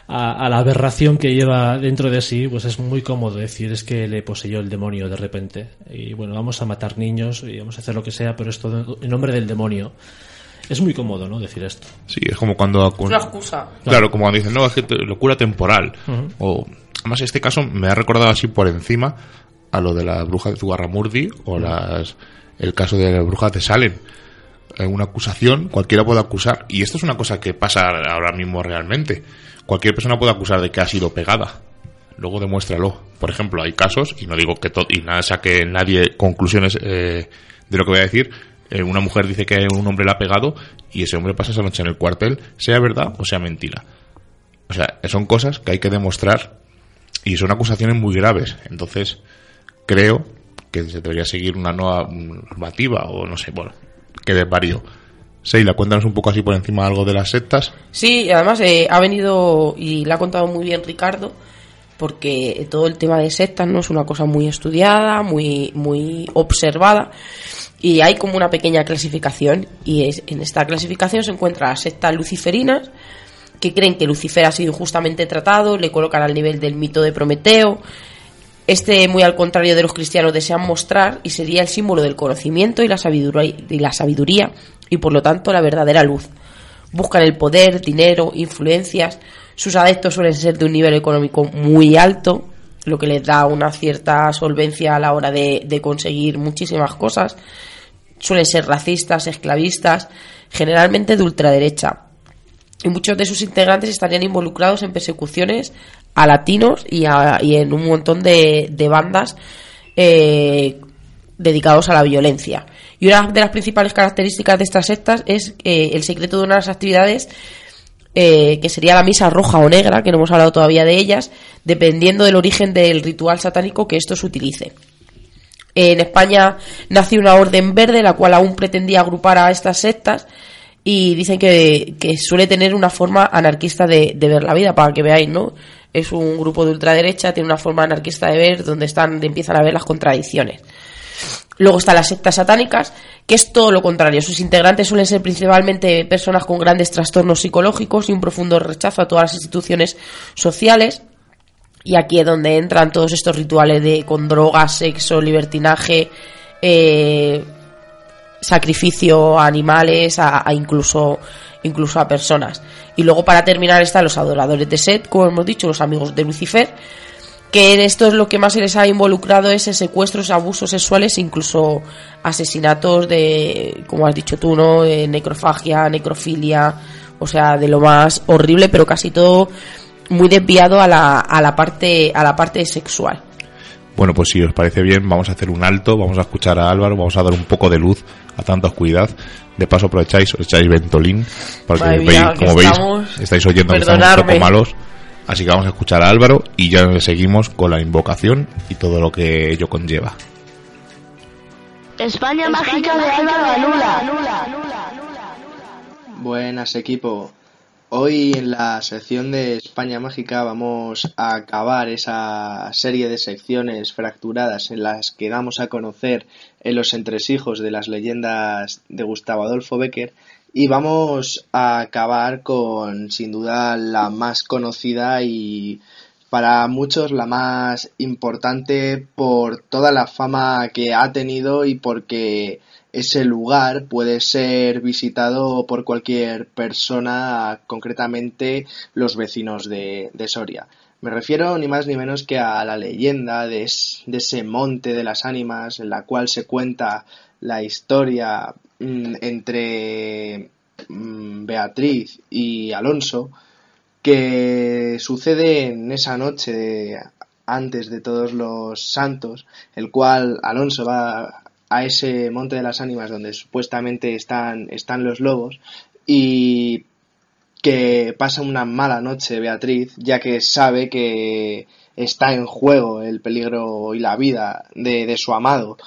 a, a la aberración que lleva dentro de sí, pues es muy cómodo decir es que le poseyó el demonio de repente. Y bueno, vamos a matar niños y vamos a hacer lo que sea, pero es todo en nombre del demonio. Es muy cómodo, ¿no? Decir esto. Sí, es como cuando... Es una excusa. Claro, como cuando dicen, no, es que te- locura temporal. O, además, este caso me ha recordado así por encima a lo de la bruja de Zugarramurdi o las, el caso de las brujas de Salem. Eh, Una acusación, cualquiera puede acusar. Y esto es una cosa que pasa ahora mismo realmente. Cualquier persona puede acusar de que ha sido pegada. Luego demuéstralo. Por ejemplo, hay casos, y no digo que to- y nada saque nadie conclusiones eh, de lo que voy a decir. eh, una mujer dice que un hombre la ha pegado y ese hombre pasa esa noche en el cuartel, sea verdad o sea mentira. O sea, son cosas que hay que demostrar y son acusaciones muy graves. Entonces, creo que se debería seguir una nueva mm, normativa o no sé, bueno, que desvarío. Seila, cuéntanos un poco así por encima algo de las sectas. Sí, además eh, ha venido y le ha contado muy bien Ricardo, porque todo el tema de sectas no es una cosa muy estudiada, muy, muy observada, y hay como una pequeña clasificación, y es, en esta clasificación se encuentran las sectas luciferinas, que creen que Lucifer ha sido injustamente tratado, le colocan al nivel del mito de Prometeo. Este, muy al contrario de los cristianos, desean mostrar y sería el símbolo del conocimiento y la sabiduría, y la sabiduría y por lo tanto la verdadera luz. Buscan el poder, dinero, influencias. Sus adeptos suelen ser de un nivel económico muy alto, lo que les da una cierta solvencia a la hora de, de conseguir muchísimas cosas. Suelen ser racistas, esclavistas, generalmente de ultraderecha y muchos de sus integrantes estarían involucrados en persecuciones a latinos y, a- y en un montón de, bandas eh, dedicados a la violencia. Y una de las principales características de estas sectas es eh, el secreto de unas actividades eh, que sería la misa roja o negra, que no hemos hablado todavía de ellas, dependiendo del origen del ritual satánico que estos utilicen. En España nació una orden verde, la cual aún pretendía agrupar a estas sectas y dicen que, que suele tener una forma anarquista de, de ver la vida, para que veáis, ¿no? Es un grupo de ultraderecha, tiene una forma anarquista de ver, donde están, empiezan a ver las contradicciones. Luego están las sectas satánicas, que es todo lo contrario. Sus integrantes suelen ser principalmente personas con grandes trastornos psicológicos y un profundo rechazo a todas las instituciones sociales. Y aquí es donde entran todos estos rituales de con drogas, sexo, libertinaje, eh, sacrificio a animales, a, a incluso, incluso a personas. Y luego para terminar están los adoradores de Set, como hemos dicho, los amigos de Lucifer, que en esto es lo que más se les ha involucrado es en secuestros, abusos sexuales, incluso asesinatos de, como has dicho tú, ¿no? Necrofagia, necrofilia, o sea, de lo más horrible, pero casi todo muy desviado a la, a la parte, a la parte sexual. Bueno, pues si os parece bien, vamos a hacer un alto, vamos a escuchar a Álvaro, vamos a dar un poco de luz a tanta oscuridad. De paso aprovecháis, os echáis Ventolín, mía, que como veis, estamos- estáis oyendo que estamos un poco malos. Así que vamos a escuchar a Álvaro y ya seguimos con la invocación y todo lo que ello conlleva. España, mágica de Álvaro Anula. Buenas equipo. Hoy en la sección de España Mágica vamos a acabar esa serie de secciones fracturadas en las que damos a conocer en los entresijos de las leyendas de Gustavo Adolfo Becker y vamos a acabar con sin duda la más conocida y para muchos la más importante por toda la fama que ha tenido y porque ese lugar puede ser visitado por cualquier persona, concretamente los vecinos de, Soria. Me refiero ni más ni menos que a la leyenda de, es- de ese monte de las ánimas en la cual se cuenta la historia mm, entre mm, Beatriz y Alonso, que sucede en esa noche antes de todos los santos, el cual Alonso va a ese monte de las ánimas donde supuestamente están, están los lobos y que pasa una mala noche Beatriz, ya que sabe que está en juego el peligro y la vida de, de su amado.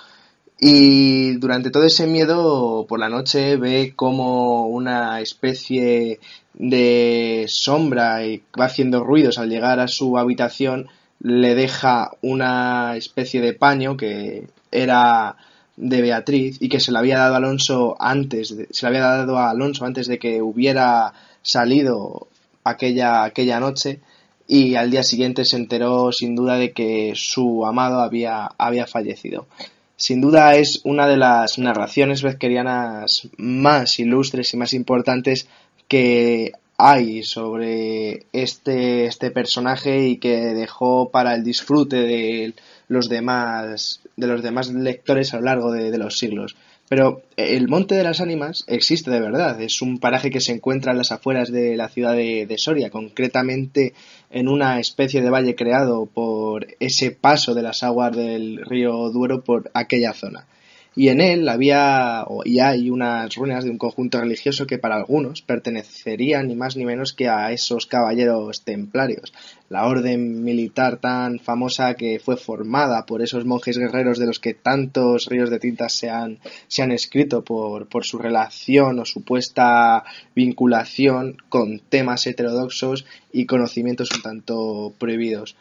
Y durante todo ese miedo por la noche ve como una especie de sombra y va haciendo ruidos al llegar a su habitación le deja una especie de paño que era de Beatriz y que se le había dado a Alonso antes de, se le había dado a Alonso antes de que hubiera salido aquella aquella noche y al día siguiente se enteró sin duda de que su amado había había fallecido. Sin duda es una de las narraciones bezquerianas más ilustres y más importantes que hay sobre este, este personaje y que dejó para el disfrute de los demás, de los demás lectores a lo largo de los siglos. Pero el Monte de las Ánimas existe de verdad. Es un paraje que se encuentra en las afueras de la ciudad de, Soria, concretamente en una especie de valle creado por ese paso de las aguas del río Duero por aquella zona y en él había y hay unas ruinas de un conjunto religioso que para algunos pertenecerían ni más ni menos que a esos caballeros templarios, la orden militar tan famosa que fue formada por esos monjes guerreros de los que tantos ríos de tintas se han, se han escrito por, por su relación o supuesta vinculación con temas heterodoxos y conocimientos un tanto prohibidos.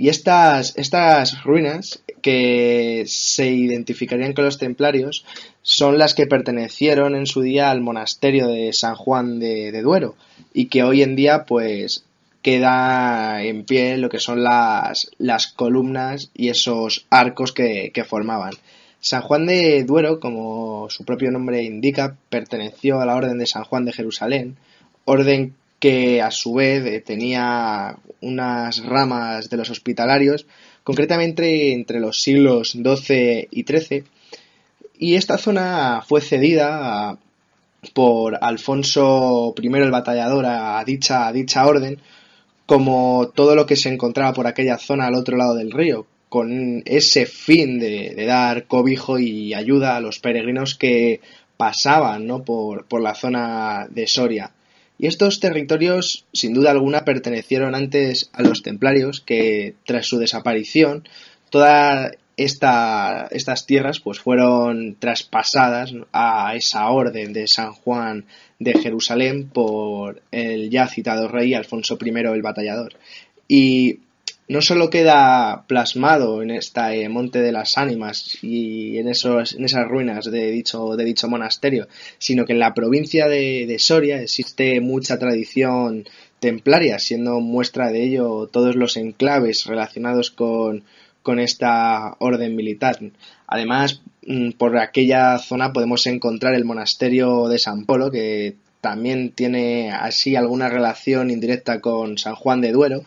Y estas, estas ruinas que se identificarían con los templarios son las que pertenecieron en su día al monasterio de San Juan de, Duero y que hoy en día pues queda en pie lo que son las, las columnas y esos arcos que, que formaban. San Juan de Duero, como su propio nombre indica, perteneció a la Orden de San Juan de Jerusalén, orden que a su vez eh, tenía unas ramas de los hospitalarios, concretamente entre los siglos XII y XIII, y esta zona fue cedida por Alfonso I el Batallador a dicha, orden, como todo lo que se encontraba por aquella zona al otro lado del río, con ese fin de, dar cobijo y ayuda a los peregrinos que pasaban ¿no? por la zona de Soria. Y estos territorios, sin duda alguna, pertenecieron antes a los templarios, que tras su desaparición, todas esta, estas tierras pues fueron traspasadas a esa orden de San Juan de Jerusalén por el ya citado rey Alfonso I el Batallador. Y no solo queda plasmado en este Monte de las Ánimas y en, esos, en esas ruinas de dicho, de dicho monasterio, sino que en la provincia de, Soria existe mucha tradición templaria, siendo muestra de ello todos los enclaves relacionados con, con esta orden militar. Además, mm, por aquella zona podemos encontrar el monasterio de San Polo, que también tiene así alguna relación indirecta con San Juan de Duero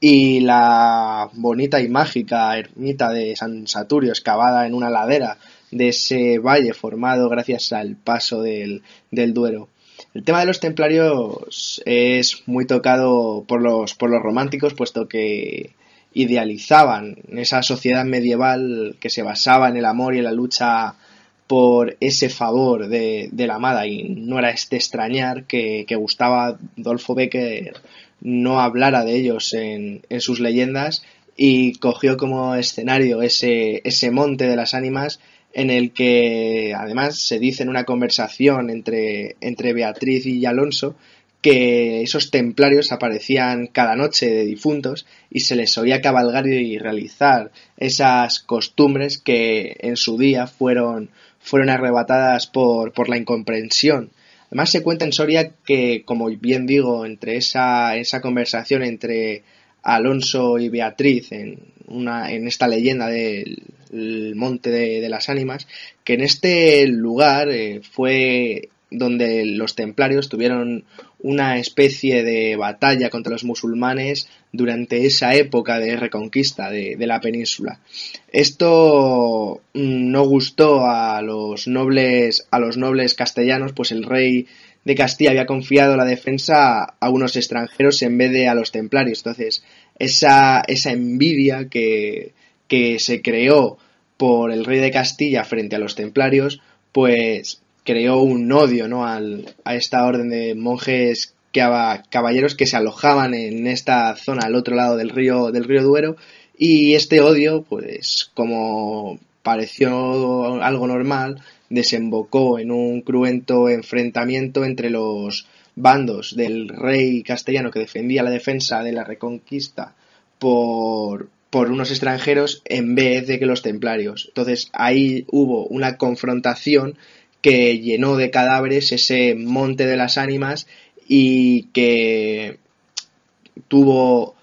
y la bonita y mágica ermita de San Saturio excavada en una ladera de ese valle formado gracias al paso del, del Duero. El tema de los templarios es muy tocado por los, por los románticos, puesto que idealizaban esa sociedad medieval que se basaba en el amor y en la lucha por ese favor de, de la amada y no era este extrañar que, que Gustavo Adolfo Becker no hablara de ellos en, en sus leyendas y cogió como escenario ese, ese monte de las ánimas en el que además se dice en una conversación entre, entre Beatriz y Alonso que esos templarios aparecían cada noche de difuntos y se les oía cabalgar y realizar esas costumbres que en su día fueron, fueron arrebatadas por, por la incomprensión Además se cuenta en Soria que, como bien digo, entre esa, esa conversación entre Alonso y Beatriz en, una, en esta leyenda del Monte de, las Ánimas, que en este lugar eh, fue donde los templarios tuvieron una especie de batalla contra los musulmanes durante esa época de reconquista de, la península. Esto mm, no gustó a los nobles, a los nobles castellanos, pues el rey de Castilla había confiado la defensa a unos extranjeros en vez de a los templarios. Entonces, esa, esa envidia que, que se creó por el rey de Castilla frente a los templarios, pues creó un odio ¿no? Al, a esta orden de monjes caballeros que se alojaban en esta zona al otro lado del río, del río Duero y este odio, pues como pareció algo normal, desembocó en un cruento enfrentamiento entre los bandos del rey castellano que defendía la defensa de la reconquista por, por unos extranjeros en vez de que los templarios. Entonces ahí hubo una confrontación que llenó de cadáveres ese monte de las ánimas y que tuvo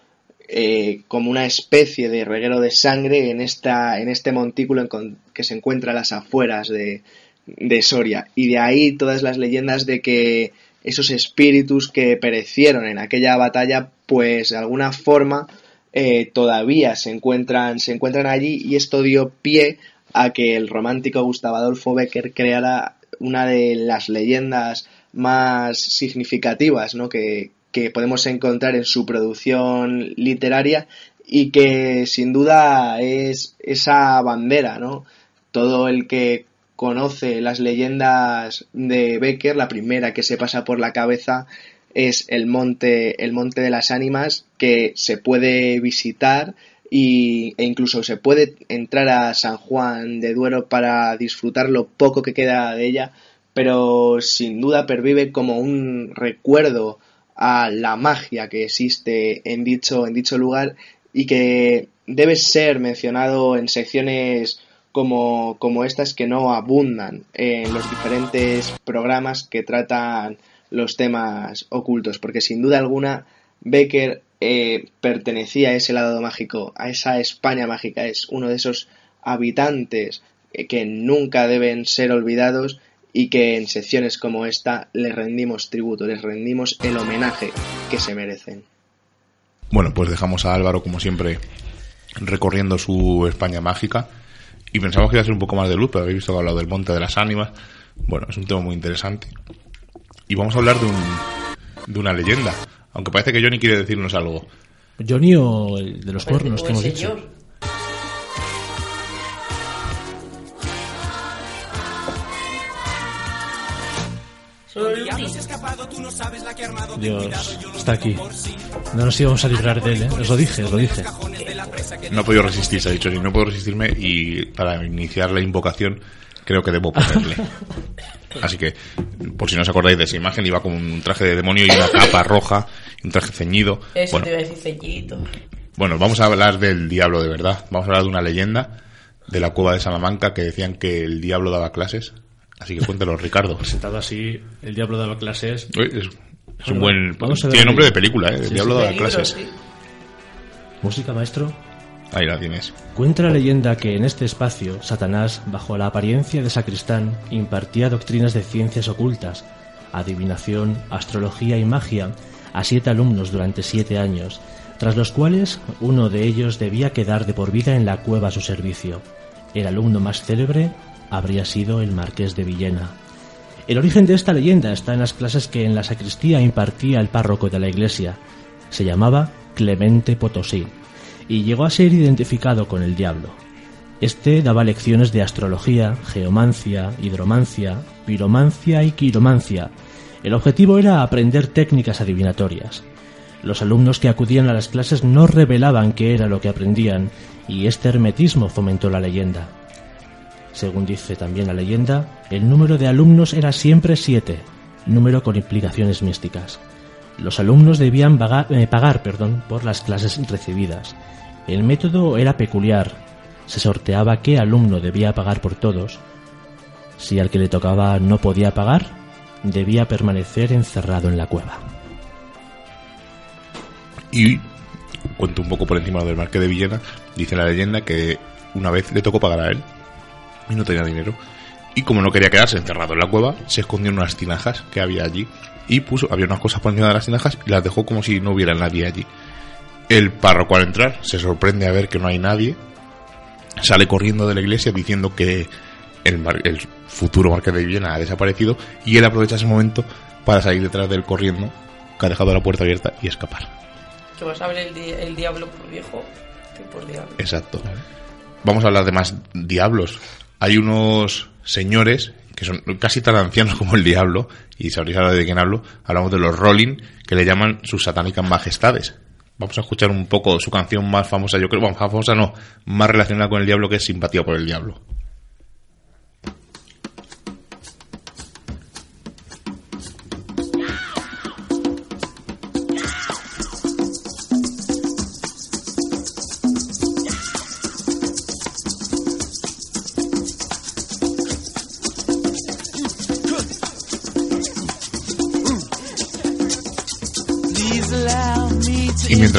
eh, como una especie de reguero de sangre en, esta, en este montículo que se encuentra a las afueras de, Soria. Y de ahí todas las leyendas de que esos espíritus que perecieron en aquella batalla, pues de alguna forma eh, todavía se encuentran, se encuentran allí y esto dio pie a que el romántico Gustavo Adolfo Becker creara una de las leyendas más significativas ¿no? que, que podemos encontrar en su producción literaria y que sin duda es esa bandera, ¿no? Todo el que conoce las leyendas de Becker, la primera que se pasa por la cabeza es el monte, el monte de las ánimas que se puede visitar y, e incluso se puede entrar a San Juan de Duero para disfrutar lo poco que queda de ella, pero sin duda pervive como un recuerdo a la magia que existe en dicho, en dicho lugar y que debe ser mencionado en secciones como, como estas que no abundan en los diferentes programas que tratan los temas ocultos, porque sin duda alguna Becker eh, pertenecía a ese lado mágico, a esa España mágica, es uno de esos habitantes eh, que nunca deben ser olvidados y que en secciones como esta les rendimos tributo, les rendimos el homenaje que se merecen. Bueno, pues dejamos a Álvaro, como siempre, recorriendo su España mágica y pensamos que iba a ser un poco más de luz, pero habéis visto que ha hablado del Monte de las Ánimas. Bueno, es un tema muy interesante. Y vamos a hablar de, un, de una leyenda. Aunque parece que Johnny quiere decirnos algo. Johnny o el de los cuernos que hemos dicho. Dios, está aquí. No nos íbamos a librar de él, ¿eh? Os lo dije, os lo dije. No he podido resistir, se ha dicho, ni no puedo resistirme y para iniciar la invocación creo que debo ponerle. [laughs] Así que, por si no os acordáis de esa imagen, iba con un traje de demonio y una capa roja, un traje ceñido. Eso bueno, te iba a decir ceñidito. bueno, vamos a hablar del diablo de verdad. Vamos a hablar de una leyenda de la cueva de Salamanca que decían que el diablo daba clases. Así que cuéntelo, Ricardo. Presentado así, el diablo daba clases. Uy, Es, es un buen. vamos a ver Tiene nombre de película, ¿eh? El Sí, diablo sí. daba Peligro, clases. sí. Música, maestro. Ahí la tienes. Cuenta la leyenda que en este espacio Satanás, bajo la apariencia de sacristán, impartía doctrinas de ciencias ocultas, adivinación, astrología y magia a siete alumnos durante siete años, tras los cuales uno de ellos debía quedar de por vida en la cueva a su servicio. El alumno más célebre habría sido el marqués de Villena. El origen de esta leyenda está en las clases que en la sacristía impartía el párroco de la iglesia. Se llamaba Clemente Potosí y llegó a ser identificado con el diablo. Este daba lecciones de astrología, geomancia, hidromancia, piromancia y quiromancia. El objetivo era aprender técnicas adivinatorias. Los alumnos que acudían a las clases no revelaban qué era lo que aprendían, y este hermetismo fomentó la leyenda. Según dice también la leyenda, el número de alumnos era siempre siete, número con implicaciones místicas. Los alumnos debían eh, pagar perdón, por las clases recibidas. El método era peculiar. Se sorteaba qué alumno debía pagar por todos. Si al que le tocaba no podía pagar, debía permanecer encerrado en la cueva. Y cuento un poco por encima del Marqués de Villena. Dice la leyenda que una vez le tocó pagar a él y no tenía dinero. Y como no quería quedarse encerrado en la cueva, se escondió en unas tinajas que había allí. Y puso, había unas cosas por encima de las tinajas y las dejó como si no hubiera nadie allí. El párroco al entrar se sorprende a ver que no hay nadie. Sale corriendo de la iglesia diciendo que el, mar- el futuro Marqués de Villena ha desaparecido. Y él aprovecha ese momento para salir detrás de él corriendo, que ha dejado la puerta abierta y escapar. Que vas a ver el, di- el diablo por viejo que por diablo. Exacto. Vamos a hablar de más diablos. Hay unos señores que son casi tan ancianos [laughs] como el diablo, y sabréis ahora de quién hablo. Hablamos de los Rolling, que le llaman sus satánicas majestades. Vamos a escuchar un poco su canción más famosa, yo creo, bueno, famosa no, más relacionada con el diablo, que es Simpatía por el Diablo.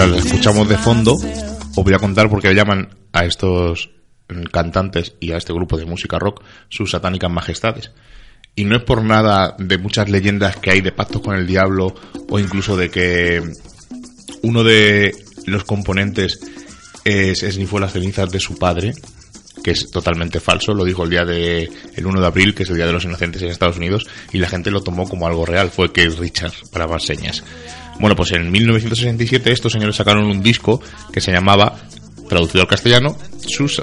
Mientras la escuchamos de fondo, os voy a contar por qué llaman a estos cantantes y a este grupo de música rock sus satánicas majestades. Y no es por nada de muchas leyendas que hay de pactos con el diablo o incluso de que uno de los componentes es, esnifó las cenizas de su padre, que es totalmente falso, lo dijo el día de el 1 de abril, que es el Día de los Inocentes en Estados Unidos, y la gente lo tomó como algo real, fue que Richard para más señas. Bueno, pues en 1967 estos señores sacaron un disco que se llamaba traducido al castellano, sus,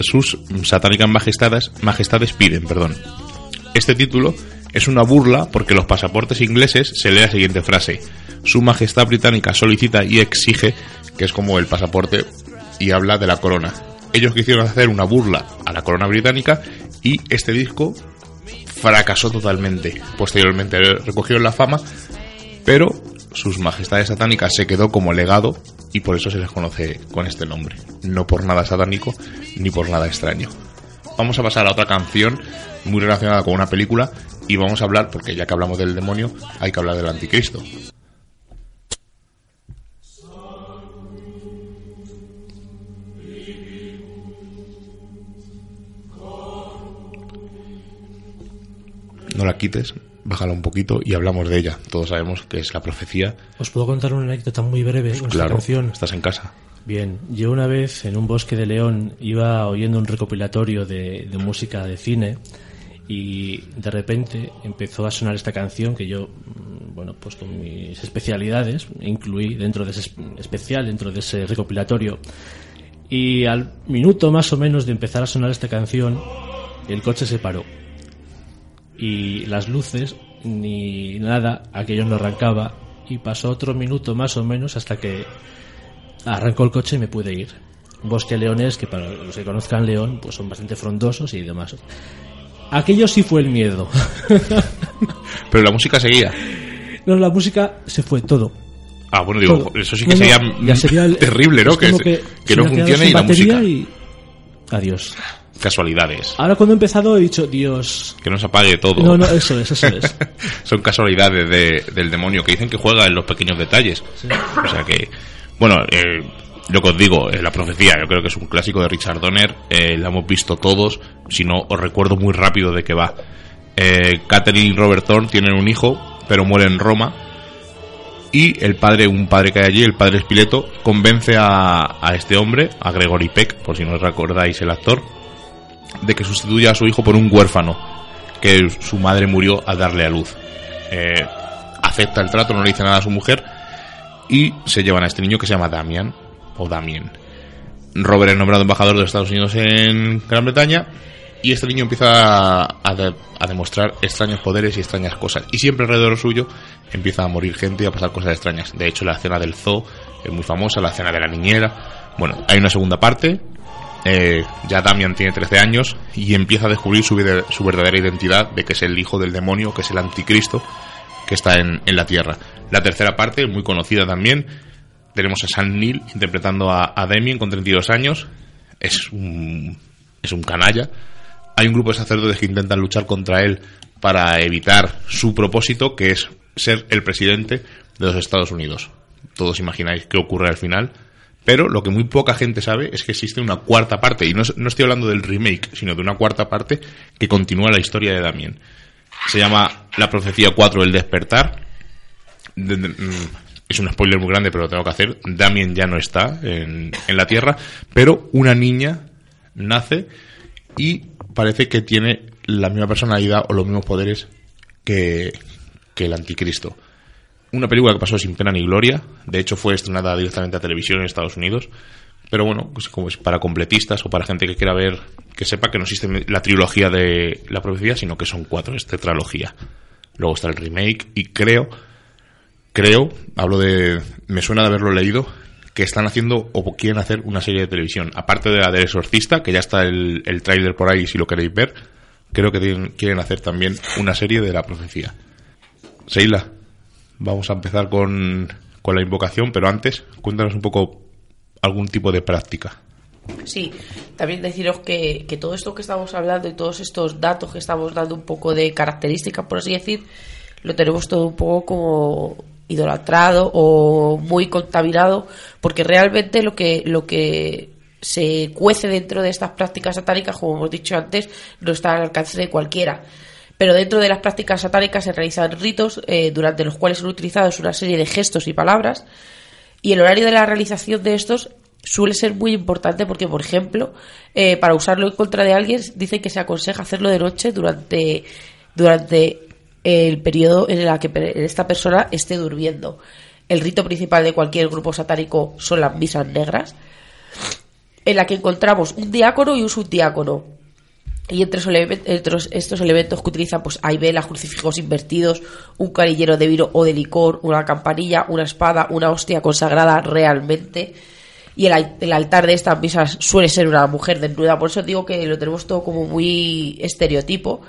sus satánicas majestades, majestades piden, perdón. Este título es una burla porque los pasaportes ingleses se lee la siguiente frase. Su Majestad Británica solicita y exige, que es como el pasaporte, y habla de la corona. Ellos quisieron hacer una burla a la corona británica y este disco fracasó totalmente. Posteriormente recogieron la fama, pero sus majestades satánicas se quedó como legado y por eso se les conoce con este nombre. No por nada satánico ni por nada extraño. Vamos a pasar a otra canción muy relacionada con una película y vamos a hablar, porque ya que hablamos del demonio, hay que hablar del anticristo. No la quites, bájala un poquito y hablamos de ella. Todos sabemos que es la profecía. Os puedo contar una anécdota muy breve con esta canción. Estás en casa. Bien, yo una vez en un bosque de León iba oyendo un recopilatorio de, música de cine y de repente empezó a sonar esta canción que yo, mm, bueno, pues con mis especialidades incluí dentro de ese especial, dentro de ese recopilatorio. Y al minuto más o menos de empezar a sonar esta canción, el coche se paró. Y las luces, ni nada, aquello no arrancaba. Y pasó otro minuto más o menos hasta que arrancó el coche y me pude ir. Bosque leones, que para los que conozcan León, pues son bastante frondosos y demás. Aquello sí fue el miedo. [laughs] Pero la música seguía. No, la música se fue todo. Ah, bueno, digo, eso sí que sería, terrible, ¿no? Que, que, no funcione y la música. Y... Adiós. Casualidades. Ahora cuando he empezado he dicho, Dios... Que no se apague todo. No, no, eso es, eso es. [laughs] Son casualidades del demonio que dicen que juega en los pequeños detalles. O sea que bueno, eh, lo que os digo, eh, la profecía, yo creo que es un clásico de Richard Donner, eh, la hemos visto todos, si no os recuerdo muy rápido de qué va. Eh, Catherine y Robert Thorne tienen un hijo, pero muere en Roma, y el padre, un padre que hay allí, el padre Espileto, convence a, a este hombre, a Gregory Peck, por si no os recordáis el actor, de que sustituya a su hijo por un huérfano, que su madre murió al darle a luz. acepta el trato, no le dice nada a su mujer, y se llevan a este niño que se llama Damian o Damien. Robert es nombrado embajador de Estados Unidos en Gran Bretaña y este niño empieza a, demostrar extraños poderes y extrañas cosas. Y siempre alrededor suyo empieza a morir gente y a pasar cosas extrañas. De hecho, la escena del zoo es muy famosa, la escena de la niñera. Bueno, hay una segunda parte. Eh, ya Damian tiene 13 años y empieza a descubrir su, verdadera identidad de que es el hijo del demonio, que es el anticristo que está en, en la Tierra. La tercera parte, muy conocida también, tenemos a Sam Neill interpretando a, a Damien con 32 años. Es un, es un canalla. Hay un grupo de sacerdotes que intentan luchar contra él para evitar su propósito, que es ser el presidente de los Estados Unidos. Todos imagináis qué ocurre al final. Pero lo que muy poca gente sabe es que existe una cuarta parte, y no, no estoy hablando del remake, sino de una cuarta parte que continúa la historia de Damien. Se llama La Profecía 4, El Despertar, Mm, es un spoiler muy grande, pero lo tengo que hacer. Damien ya no está en, la Tierra, pero una niña nace y parece que tiene la misma personalidad o los mismos poderes que, el anticristo. Una película que pasó sin pena ni gloria, de hecho fue estrenada directamente a televisión en Estados Unidos, pero bueno, pues como es para completistas o para gente que quiera ver, que sepa que no existe la trilogía de la profecía, sino que son cuatro, es tetralogía. Luego está el remake y creo creo, hablo de, me suena de haberlo leído, que están haciendo o quieren hacer una serie de televisión. Aparte de la del exorcista, que ya está el, el tráiler por ahí si lo queréis ver, creo que quieren hacer también una serie de la profecía. Seila, vamos a empezar con, con la invocación, pero antes, cuéntanos un poco algún tipo de práctica. Sí, también deciros que, que todo esto que estamos hablando y todos estos datos que estamos dando un poco de características, por así decir, lo tenemos todo un poco como idolatrado o muy contaminado, porque realmente lo que, lo que se cuece dentro de estas prácticas satánicas, como hemos dicho antes, no está al alcance de cualquiera. Pero dentro de las prácticas satánicas se realizan ritos eh, durante los cuales son utilizados una serie de gestos y palabras, y el horario de la realización de estos suele ser muy importante porque, por ejemplo, eh, para usarlo en contra de alguien, dicen que se aconseja hacerlo de noche durante, durante el periodo en el que esta persona esté durmiendo. El rito principal de cualquier grupo satánico son las misas negras, en la que encontramos un diácono y un subdiácono. Y entre, estos elementos que utilizan, pues hay velas, crucifijos invertidos, un carillero de vino o de licor, una campanilla, una espada, una hostia consagrada realmente. Y el, altar de estas misas suele ser una mujer desnuda. Por eso digo que lo tenemos todo como muy estereotipo.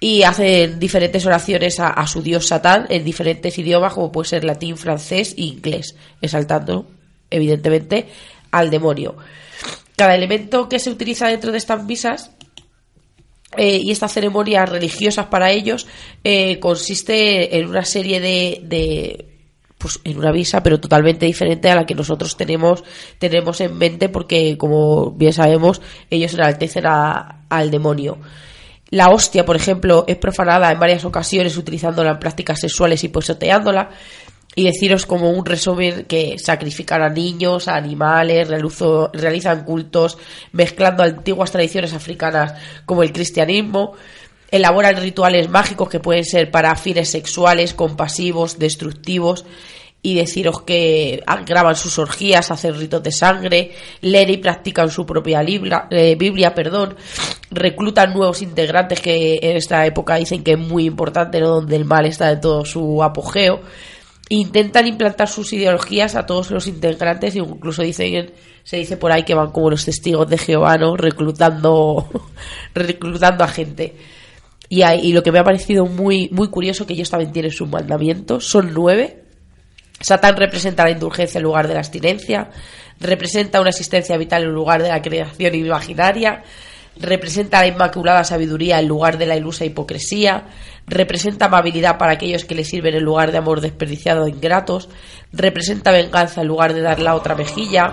Y hacen diferentes oraciones a, a su dios Satán en diferentes idiomas, como puede ser latín, francés e inglés, exaltando, evidentemente, al demonio. Cada elemento que se utiliza dentro de estas misas eh, y estas ceremonias religiosas para ellos eh, consiste en una serie de, pues en una visa pero totalmente diferente a la que nosotros tenemos tenemos en mente porque como bien sabemos ellos enaltecen al demonio. La hostia por ejemplo es profanada en varias ocasiones utilizándola en prácticas sexuales y poseteándola y deciros como un resumen que sacrifican a niños, a animales, realizan cultos mezclando antiguas tradiciones africanas como el cristianismo, elaboran rituales mágicos que pueden ser para fines sexuales, compasivos, destructivos y deciros que graban sus orgías, hacen ritos de sangre, leen y practican su propia eh, Biblia, perdón, reclutan nuevos integrantes que en esta época dicen que es muy importante, ¿no? donde el mal está de todo su apogeo intentan implantar sus ideologías a todos los integrantes e incluso dicen se dice por ahí que van como los testigos de Jehová ¿no? reclutando [laughs] reclutando a gente y, y lo que me ha parecido muy muy curioso que ellos también tienen sus mandamientos son nueve Satán representa la indulgencia en lugar de la abstinencia representa una existencia vital en lugar de la creación imaginaria representa la inmaculada sabiduría en lugar de la ilusa hipocresía, representa amabilidad para aquellos que le sirven en lugar de amor desperdiciado e ingratos, representa venganza en lugar de dar la otra mejilla,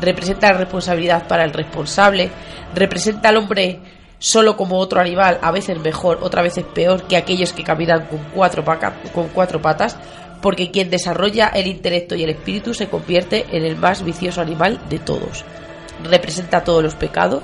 representa responsabilidad para el responsable, representa al hombre solo como otro animal, a veces mejor, otra veces peor que aquellos que caminan con cuatro, con cuatro patas, porque quien desarrolla el intelecto y el espíritu se convierte en el más vicioso animal de todos. Representa todos los pecados,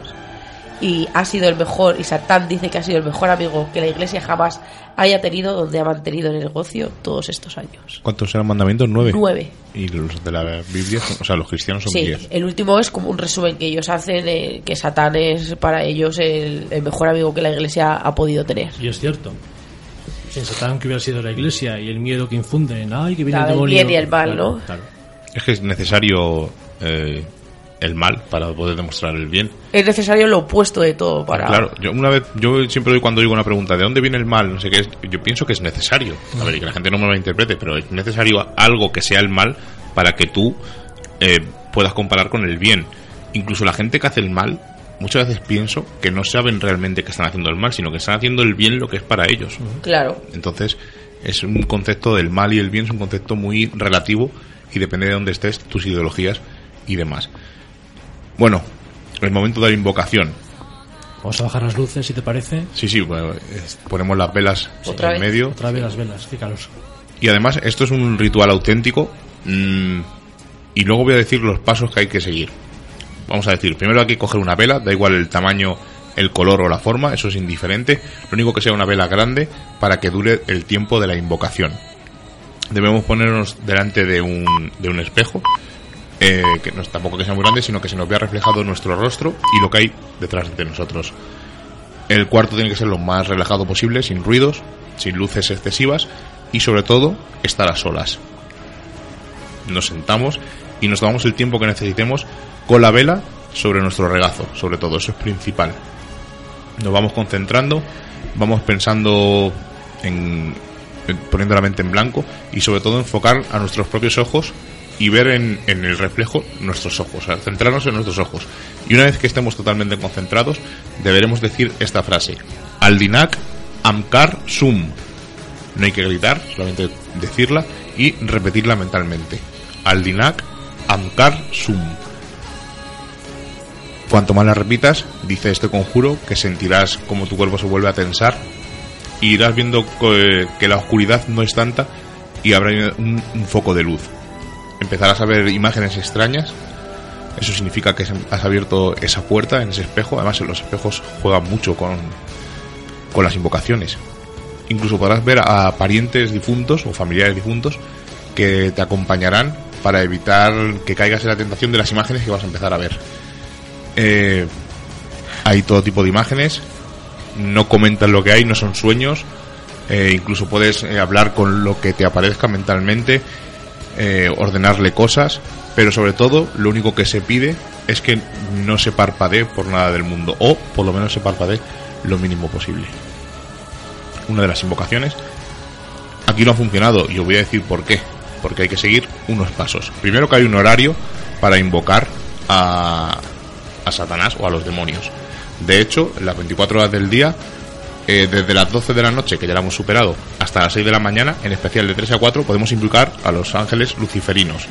y ha sido el mejor, y Satán dice que ha sido el mejor amigo que la iglesia jamás haya tenido donde ha mantenido el negocio todos estos años. ¿Cuántos eran mandamientos? Nueve. Nueve. Y los de la Biblia, o sea, los cristianos son sí, diez. El último es como un resumen que ellos hacen, de que Satán es para ellos el, mejor amigo que la iglesia ha podido tener. Y es cierto. Sin Satán que hubiera sido la iglesia y el miedo que infunden, ay, que viene el demonio. El bien y el mal, ¿no? Es que es necesario eh, el mal para poder demostrar el bien. Es necesario lo opuesto de todo para. Claro, yo una vez, yo siempre doy cuando digo una pregunta, ¿de dónde viene el mal? No sé qué es, yo pienso que es necesario. A ver, y que la gente no me lo interprete, pero es necesario algo que sea el mal para que tú eh, puedas comparar con el bien. Incluso la gente que hace el mal, muchas veces pienso que no saben realmente que están haciendo el mal, sino que están haciendo el bien lo que es para ellos. Claro. Entonces, es un concepto del mal y el bien, es un concepto muy relativo y depende de dónde estés, tus ideologías y demás. Bueno, el momento de la invocación. Vamos a bajar las luces, si te parece. Sí, sí, ponemos las velas en medio. Otra vez las velas, fíjalos. Y además, esto es un ritual auténtico. Mm, y luego voy a decir los pasos que hay que seguir. Vamos a decir, primero hay que coger una vela, da igual el tamaño, el color o la forma, eso es indiferente. Lo único que sea una vela grande para que dure el tiempo de la invocación. Debemos ponernos delante de un, de un espejo eh, que tampoco que sea muy grande, sino que se nos vea reflejado nuestro rostro y lo que hay detrás de nosotros. El cuarto tiene que ser lo más relajado posible, sin ruidos, sin luces excesivas y sobre todo estar a solas. Nos sentamos y nos tomamos el tiempo que necesitemos con la vela sobre nuestro regazo, sobre todo, eso es principal. Nos vamos concentrando, vamos pensando en, poniendo la mente en blanco y sobre todo enfocar a nuestros propios ojos y ver en, el reflejo nuestros ojos, centrarnos en nuestros ojos. Y una vez que estemos totalmente concentrados, deberemos decir esta frase: Aldinak Amkar Sum. No hay que gritar, solamente decirla y repetirla mentalmente. Aldinak Amkar Sum. Cuanto más la repitas, dice este conjuro que sentirás como tu cuerpo se vuelve a tensar y irás viendo que la oscuridad no es tanta y habrá un, un foco de luz. Empezarás a ver imágenes extrañas. Eso significa que has abierto esa puerta en ese espejo. Además, los espejos juegan mucho con, con las invocaciones. Incluso podrás ver a parientes difuntos o familiares difuntos que te acompañarán para evitar que caigas en la tentación de las imágenes que vas a empezar a ver. Eh, hay todo tipo de imágenes, no comentan lo que hay, no son sueños, eh, incluso puedes eh, hablar con lo que te aparezca mentalmente, eh, ordenarle cosas, pero sobre todo lo único que se pide es que no se parpadee por nada del mundo, o por lo menos se parpadee lo mínimo posible. Una de las invocaciones. Aquí no ha funcionado y os voy a decir por qué. Porque hay que seguir unos pasos. Primero que hay un horario para invocar a, a Satanás o a los demonios. De hecho, las 24 horas del día, eh, desde las 12 de la noche, que ya la hemos superado, hasta las 6 de la mañana, en especial de 3 a 4, podemos invocar a los ángeles luciferinos.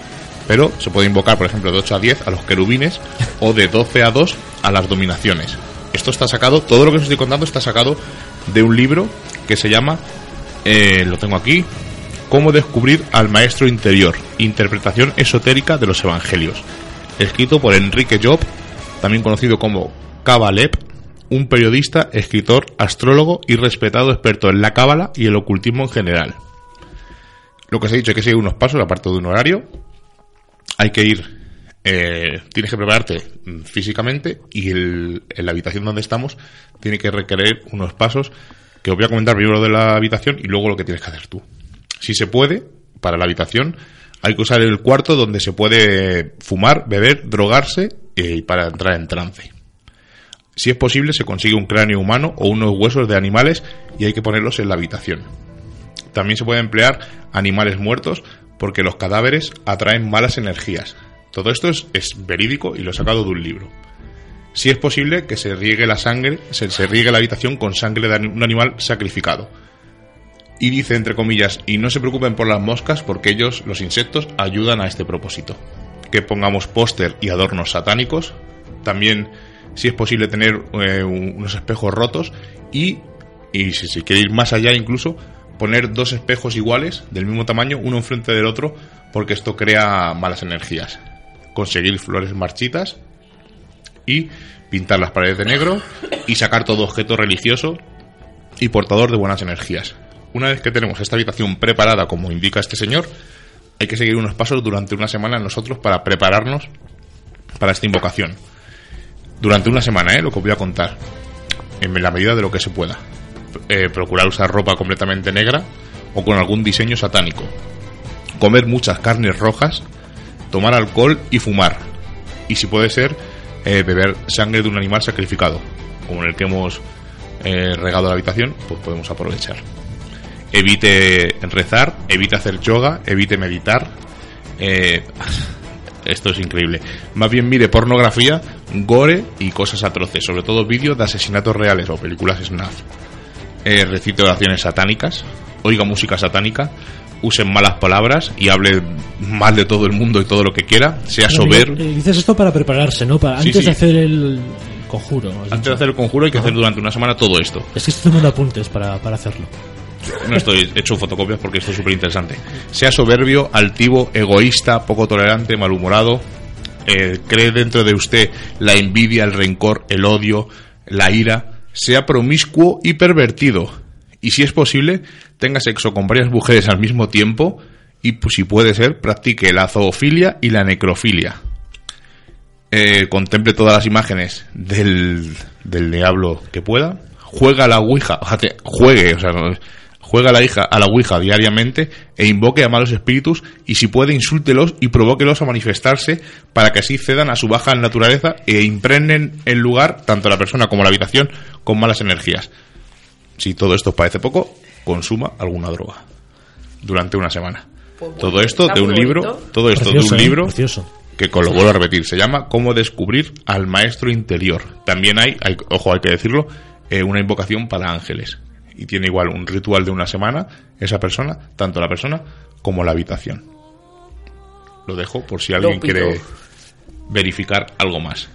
Pero se puede invocar, por ejemplo, de 8 a 10 a los querubines o de 12 a 2 a las dominaciones. Esto está sacado, todo lo que os estoy contando está sacado de un libro que se llama, eh, lo tengo aquí, Cómo descubrir al maestro interior, interpretación esotérica de los evangelios, escrito por Enrique Job, también conocido como Kabalep, un periodista, escritor, astrólogo y respetado experto en la cábala y el ocultismo en general. Lo que os he dicho, hay que seguir unos pasos, aparte de un horario. Hay que ir, eh, tienes que prepararte mm, físicamente y en la habitación donde estamos tiene que requerir unos pasos que os voy a comentar primero de la habitación y luego lo que tienes que hacer tú. Si se puede, para la habitación, hay que usar el cuarto donde se puede fumar, beber, drogarse eh, y para entrar en trance. Si es posible, se consigue un cráneo humano o unos huesos de animales y hay que ponerlos en la habitación. También se puede emplear animales muertos porque los cadáveres atraen malas energías. Todo esto es, verídico y lo he sacado de un libro. Si es posible que se riegue la sangre, se, se riegue la habitación con sangre de un animal sacrificado. Y dice entre comillas, y no se preocupen por las moscas porque ellos, los insectos, ayudan a este propósito. Que pongamos póster y adornos satánicos. También, si es posible, tener eh, unos espejos rotos. Y, y si se quiere ir más allá incluso, poner dos espejos iguales, del mismo tamaño, uno enfrente del otro, porque esto crea malas energías. Conseguir flores marchitas y pintar las paredes de negro y sacar todo objeto religioso y portador de buenas energías. Una vez que tenemos esta habitación preparada como indica este señor, hay que seguir unos pasos durante una semana nosotros para prepararnos para esta invocación. Durante una semana, ¿eh? lo que os voy a contar, en la medida de lo que se pueda. Eh, procurar usar ropa completamente negra o con algún diseño satánico. Comer muchas carnes rojas, tomar alcohol y fumar. Y si puede ser, eh, beber sangre de un animal sacrificado, como en el que hemos eh, regado la habitación, pues podemos aprovechar. Evite rezar, evite hacer yoga, evite meditar. Eh, esto es increíble. Más bien mire pornografía, gore y cosas atroces, sobre todo vídeos de asesinatos reales o películas snuff. Eh, recite oraciones satánicas, oiga música satánica, usen malas palabras y hable mal de todo el mundo y todo lo que quiera, sea soberbio. eh, Dices esto para prepararse, ¿no? Para, Sí, antes sí. de hacer el conjuro. Antes dicho. de hacer el conjuro hay que hacer durante una semana todo esto. Es que estoy tomando apuntes para, para hacerlo. No estoy hecho fotocopias porque esto es súper interesante. Sea soberbio, altivo, egoísta, poco tolerante, malhumorado. eh, cree dentro de usted la envidia, el rencor, el odio, la ira. Sea promiscuo y pervertido. Y si es posible, tenga sexo con varias mujeres al mismo tiempo. Y pues, si puede ser, practique la zoofilia y la necrofilia. Eh, contemple todas las imágenes del, del diablo que pueda. Juega la Ouija, juegue, o sea, no- juega a la, hija, a la Ouija diariamente e invoque a malos espíritus y si puede insúltelos y provóquelos a manifestarse para que así cedan a su baja naturaleza e impregnen el lugar, tanto la persona como la habitación, con malas energías. Si todo esto os parece poco, consuma alguna droga durante una semana. Pues todo esto de un muy libro, todo esto Precioso, de un ¿eh? libro Precioso. que con lo vuelvo a repetir, se llama Cómo descubrir al maestro interior. También hay, hay- ojo, hay que decirlo, eh, una invocación para ángeles. Y tiene igual un ritual de una semana, esa persona, tanto la persona como la habitación. Lo dejo por si alguien quiere verificar algo más.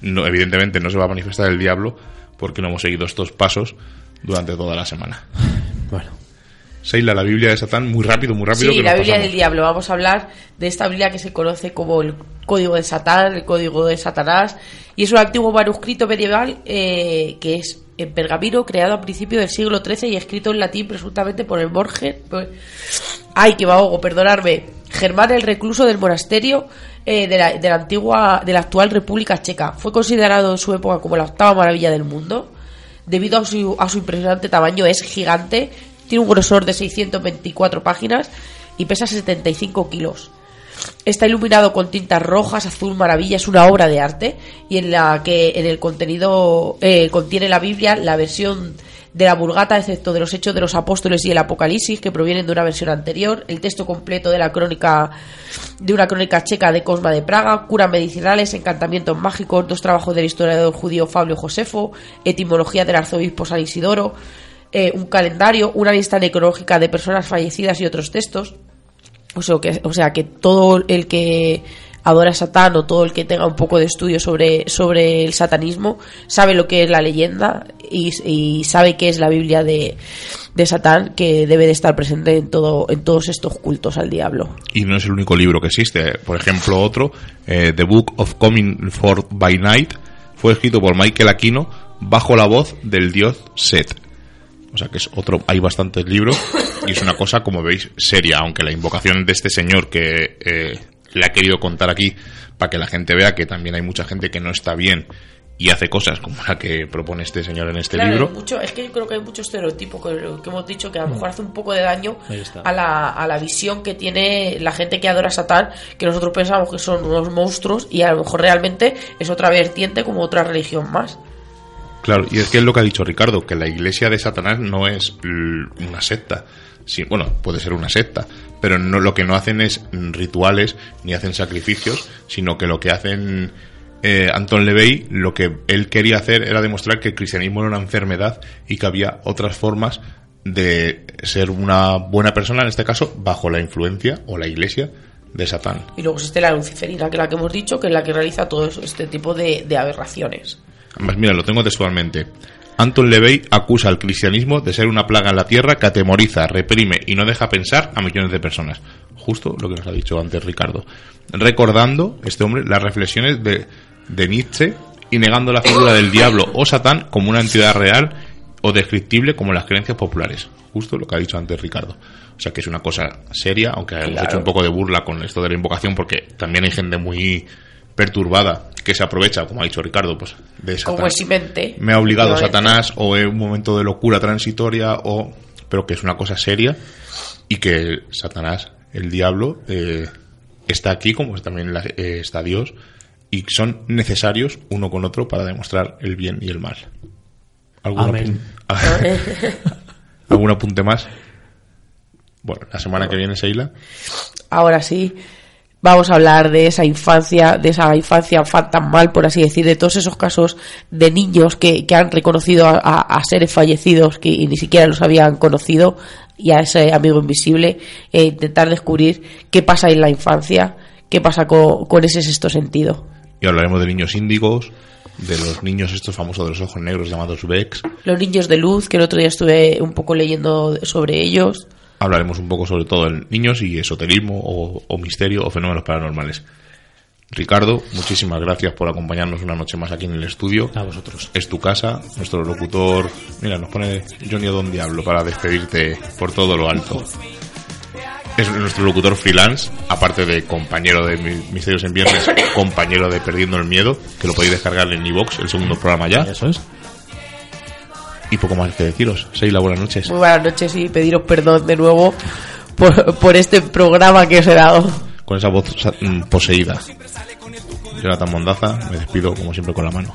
No, evidentemente no se va a manifestar el diablo porque no hemos seguido estos pasos durante toda la semana. Bueno, Seila, la Biblia de Satán, muy rápido, muy rápido. Sí, que la Biblia pasamos. del Diablo. Vamos a hablar de esta Biblia que se conoce como el Código de Satán, el Código de Satanás. Y es un antiguo manuscrito medieval eh, que es en pergamino, creado a principios del siglo XIII y escrito en latín presuntamente por el Borges. Ay, que me ahogo, perdonarme. Germán el recluso del monasterio eh, de, la, de la antigua, de la actual República Checa. Fue considerado en su época como la octava maravilla del mundo. Debido a su, a su impresionante tamaño, es gigante. Tiene un grosor de 624 páginas y pesa 75 kilos. Está iluminado con tintas rojas, azul, maravilla, es una obra de arte y en la que en el contenido eh, contiene la Biblia la versión de la Vulgata, excepto de los Hechos de los Apóstoles y el Apocalipsis, que provienen de una versión anterior, el texto completo de la crónica de una crónica checa de Cosma de Praga, curas medicinales, encantamientos mágicos, dos trabajos del historiador judío Fabio Josefo, etimología del arzobispo San Isidoro, eh, un calendario, una lista necrológica de personas fallecidas y otros textos. O sea, que, o sea que todo el que adora a Satán o todo el que tenga un poco de estudio sobre, sobre el satanismo sabe lo que es la leyenda y, sabe qué es la Biblia de, de Satán que debe de estar presente en, todo, en todos estos cultos al diablo. Y no es el único libro que existe. Por ejemplo, otro, eh, The Book of Coming Forth by Night, fue escrito por Michael Aquino bajo la voz del dios Set. O sea que es otro, hay bastantes libros y es una cosa, como veis, seria, aunque la invocación de este señor que eh, le ha querido contar aquí para que la gente vea que también hay mucha gente que no está bien y hace cosas como la que propone este señor en este Claro, libro. mucho, es que yo creo que hay mucho estereotipo que, que hemos dicho que a lo mejor hace un poco de daño a la, a la visión que tiene la gente que adora a Satán, que nosotros pensamos que son unos monstruos y a lo mejor realmente es otra vertiente como otra religión más. Claro, y es que es lo que ha dicho Ricardo, que la iglesia de Satanás no es una secta. Sí, bueno, puede ser una secta, pero no, lo que no hacen es rituales ni hacen sacrificios, sino que lo que hacen eh, Anton Levey, lo que él quería hacer era demostrar que el cristianismo era una enfermedad y que había otras formas de ser una buena persona, en este caso, bajo la influencia o la iglesia de Satán. Y luego existe la luciferina, que es la que hemos dicho, que es la que realiza todo este tipo de, de aberraciones. Además, mira, lo tengo textualmente. Anton LaVey acusa al cristianismo de ser una plaga en la tierra que atemoriza, reprime y no deja pensar a millones de personas. Justo lo que nos ha dicho antes Ricardo. Recordando, este hombre, las reflexiones de, de Nietzsche y negando la figura del diablo o Satán como una entidad real o descriptible como las creencias populares. Justo lo que ha dicho antes Ricardo. O sea que es una cosa seria, aunque hemos Claro. hecho un poco de burla con esto de la invocación, porque también hay gente muy perturbada que se aprovecha, como ha dicho Ricardo, pues de Satán Como me ha obligado. Satanás o es un momento de locura transitoria o pero que es una cosa seria y que Satanás el diablo eh, está aquí como también la- eh, está Dios y son necesarios uno con otro para demostrar el bien y el mal ¿Algún, Amén. apun- [laughs] ¿Algún apunte más? Bueno, la semana que viene, Seila. Ahora sí, vamos a hablar de esa infancia, de esa infancia fantasmal, por así decir, de todos esos casos de niños que, que han reconocido a, a- a seres fallecidos que ni siquiera los habían conocido y a ese amigo invisible, e intentar descubrir qué pasa en la infancia, qué pasa co- con, ese sexto sentido. Y hablaremos de niños índigos, de los niños estos famosos de los ojos negros llamados Vex. Los niños de luz, que el otro día estuve un poco leyendo sobre ellos. Hablaremos un poco sobre todo en niños y esoterismo o, o misterio o fenómenos paranormales. Ricardo, muchísimas gracias por acompañarnos una noche más aquí en el estudio. A vosotros. Es tu casa, nuestro locutor. Mira, nos pone Johnny Don Diablo para despedirte por todo lo alto. Es nuestro locutor freelance, aparte de compañero de Mi- Misterios en Viernes, compañero de Perdiendo el Miedo, que lo podéis descargar en iVox, el segundo programa ya. Eso es. Y poco más que deciros. Seila, buenas noches. Muy buenas noches y pediros perdón de nuevo por, por este programa que os he dado. con esa voz mm, poseída. Jonathan Mondaza, me despido como siempre con la mano.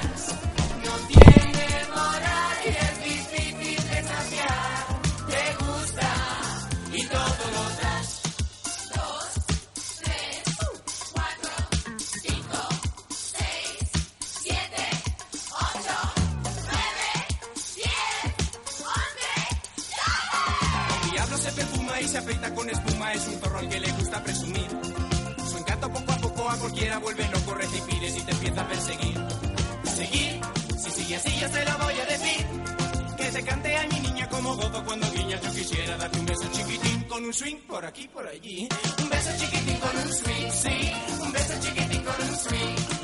cuando guiña. Yo quisiera darte un beso chiquitín con un swing por aquí, por allí. Un beso chiquitín con un swing, sí. Un beso chiquitín con un swing.